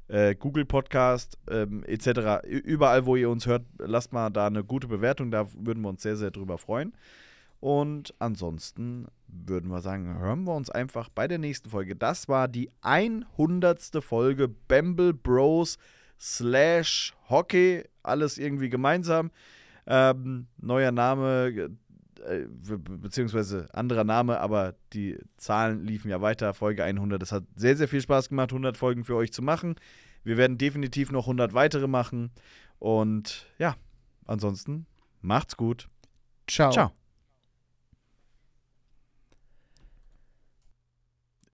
äh, Google Podcast ähm, etc. Überall, wo ihr uns hört, lasst mal da eine gute Bewertung, da würden wir uns sehr, sehr drüber freuen. Und ansonsten würden wir sagen, hören wir uns einfach bei der nächsten Folge. Das war die 100. Folge Bamble Bros slash Hockey, alles irgendwie gemeinsam. Ähm, neuer Name, beziehungsweise anderer Name, aber die Zahlen liefen ja weiter. Folge 100. Es hat sehr, sehr viel Spaß gemacht, 100 Folgen für euch zu machen. Wir werden definitiv noch 100 weitere machen. Und ja, ansonsten macht's gut. Ciao. Ciao.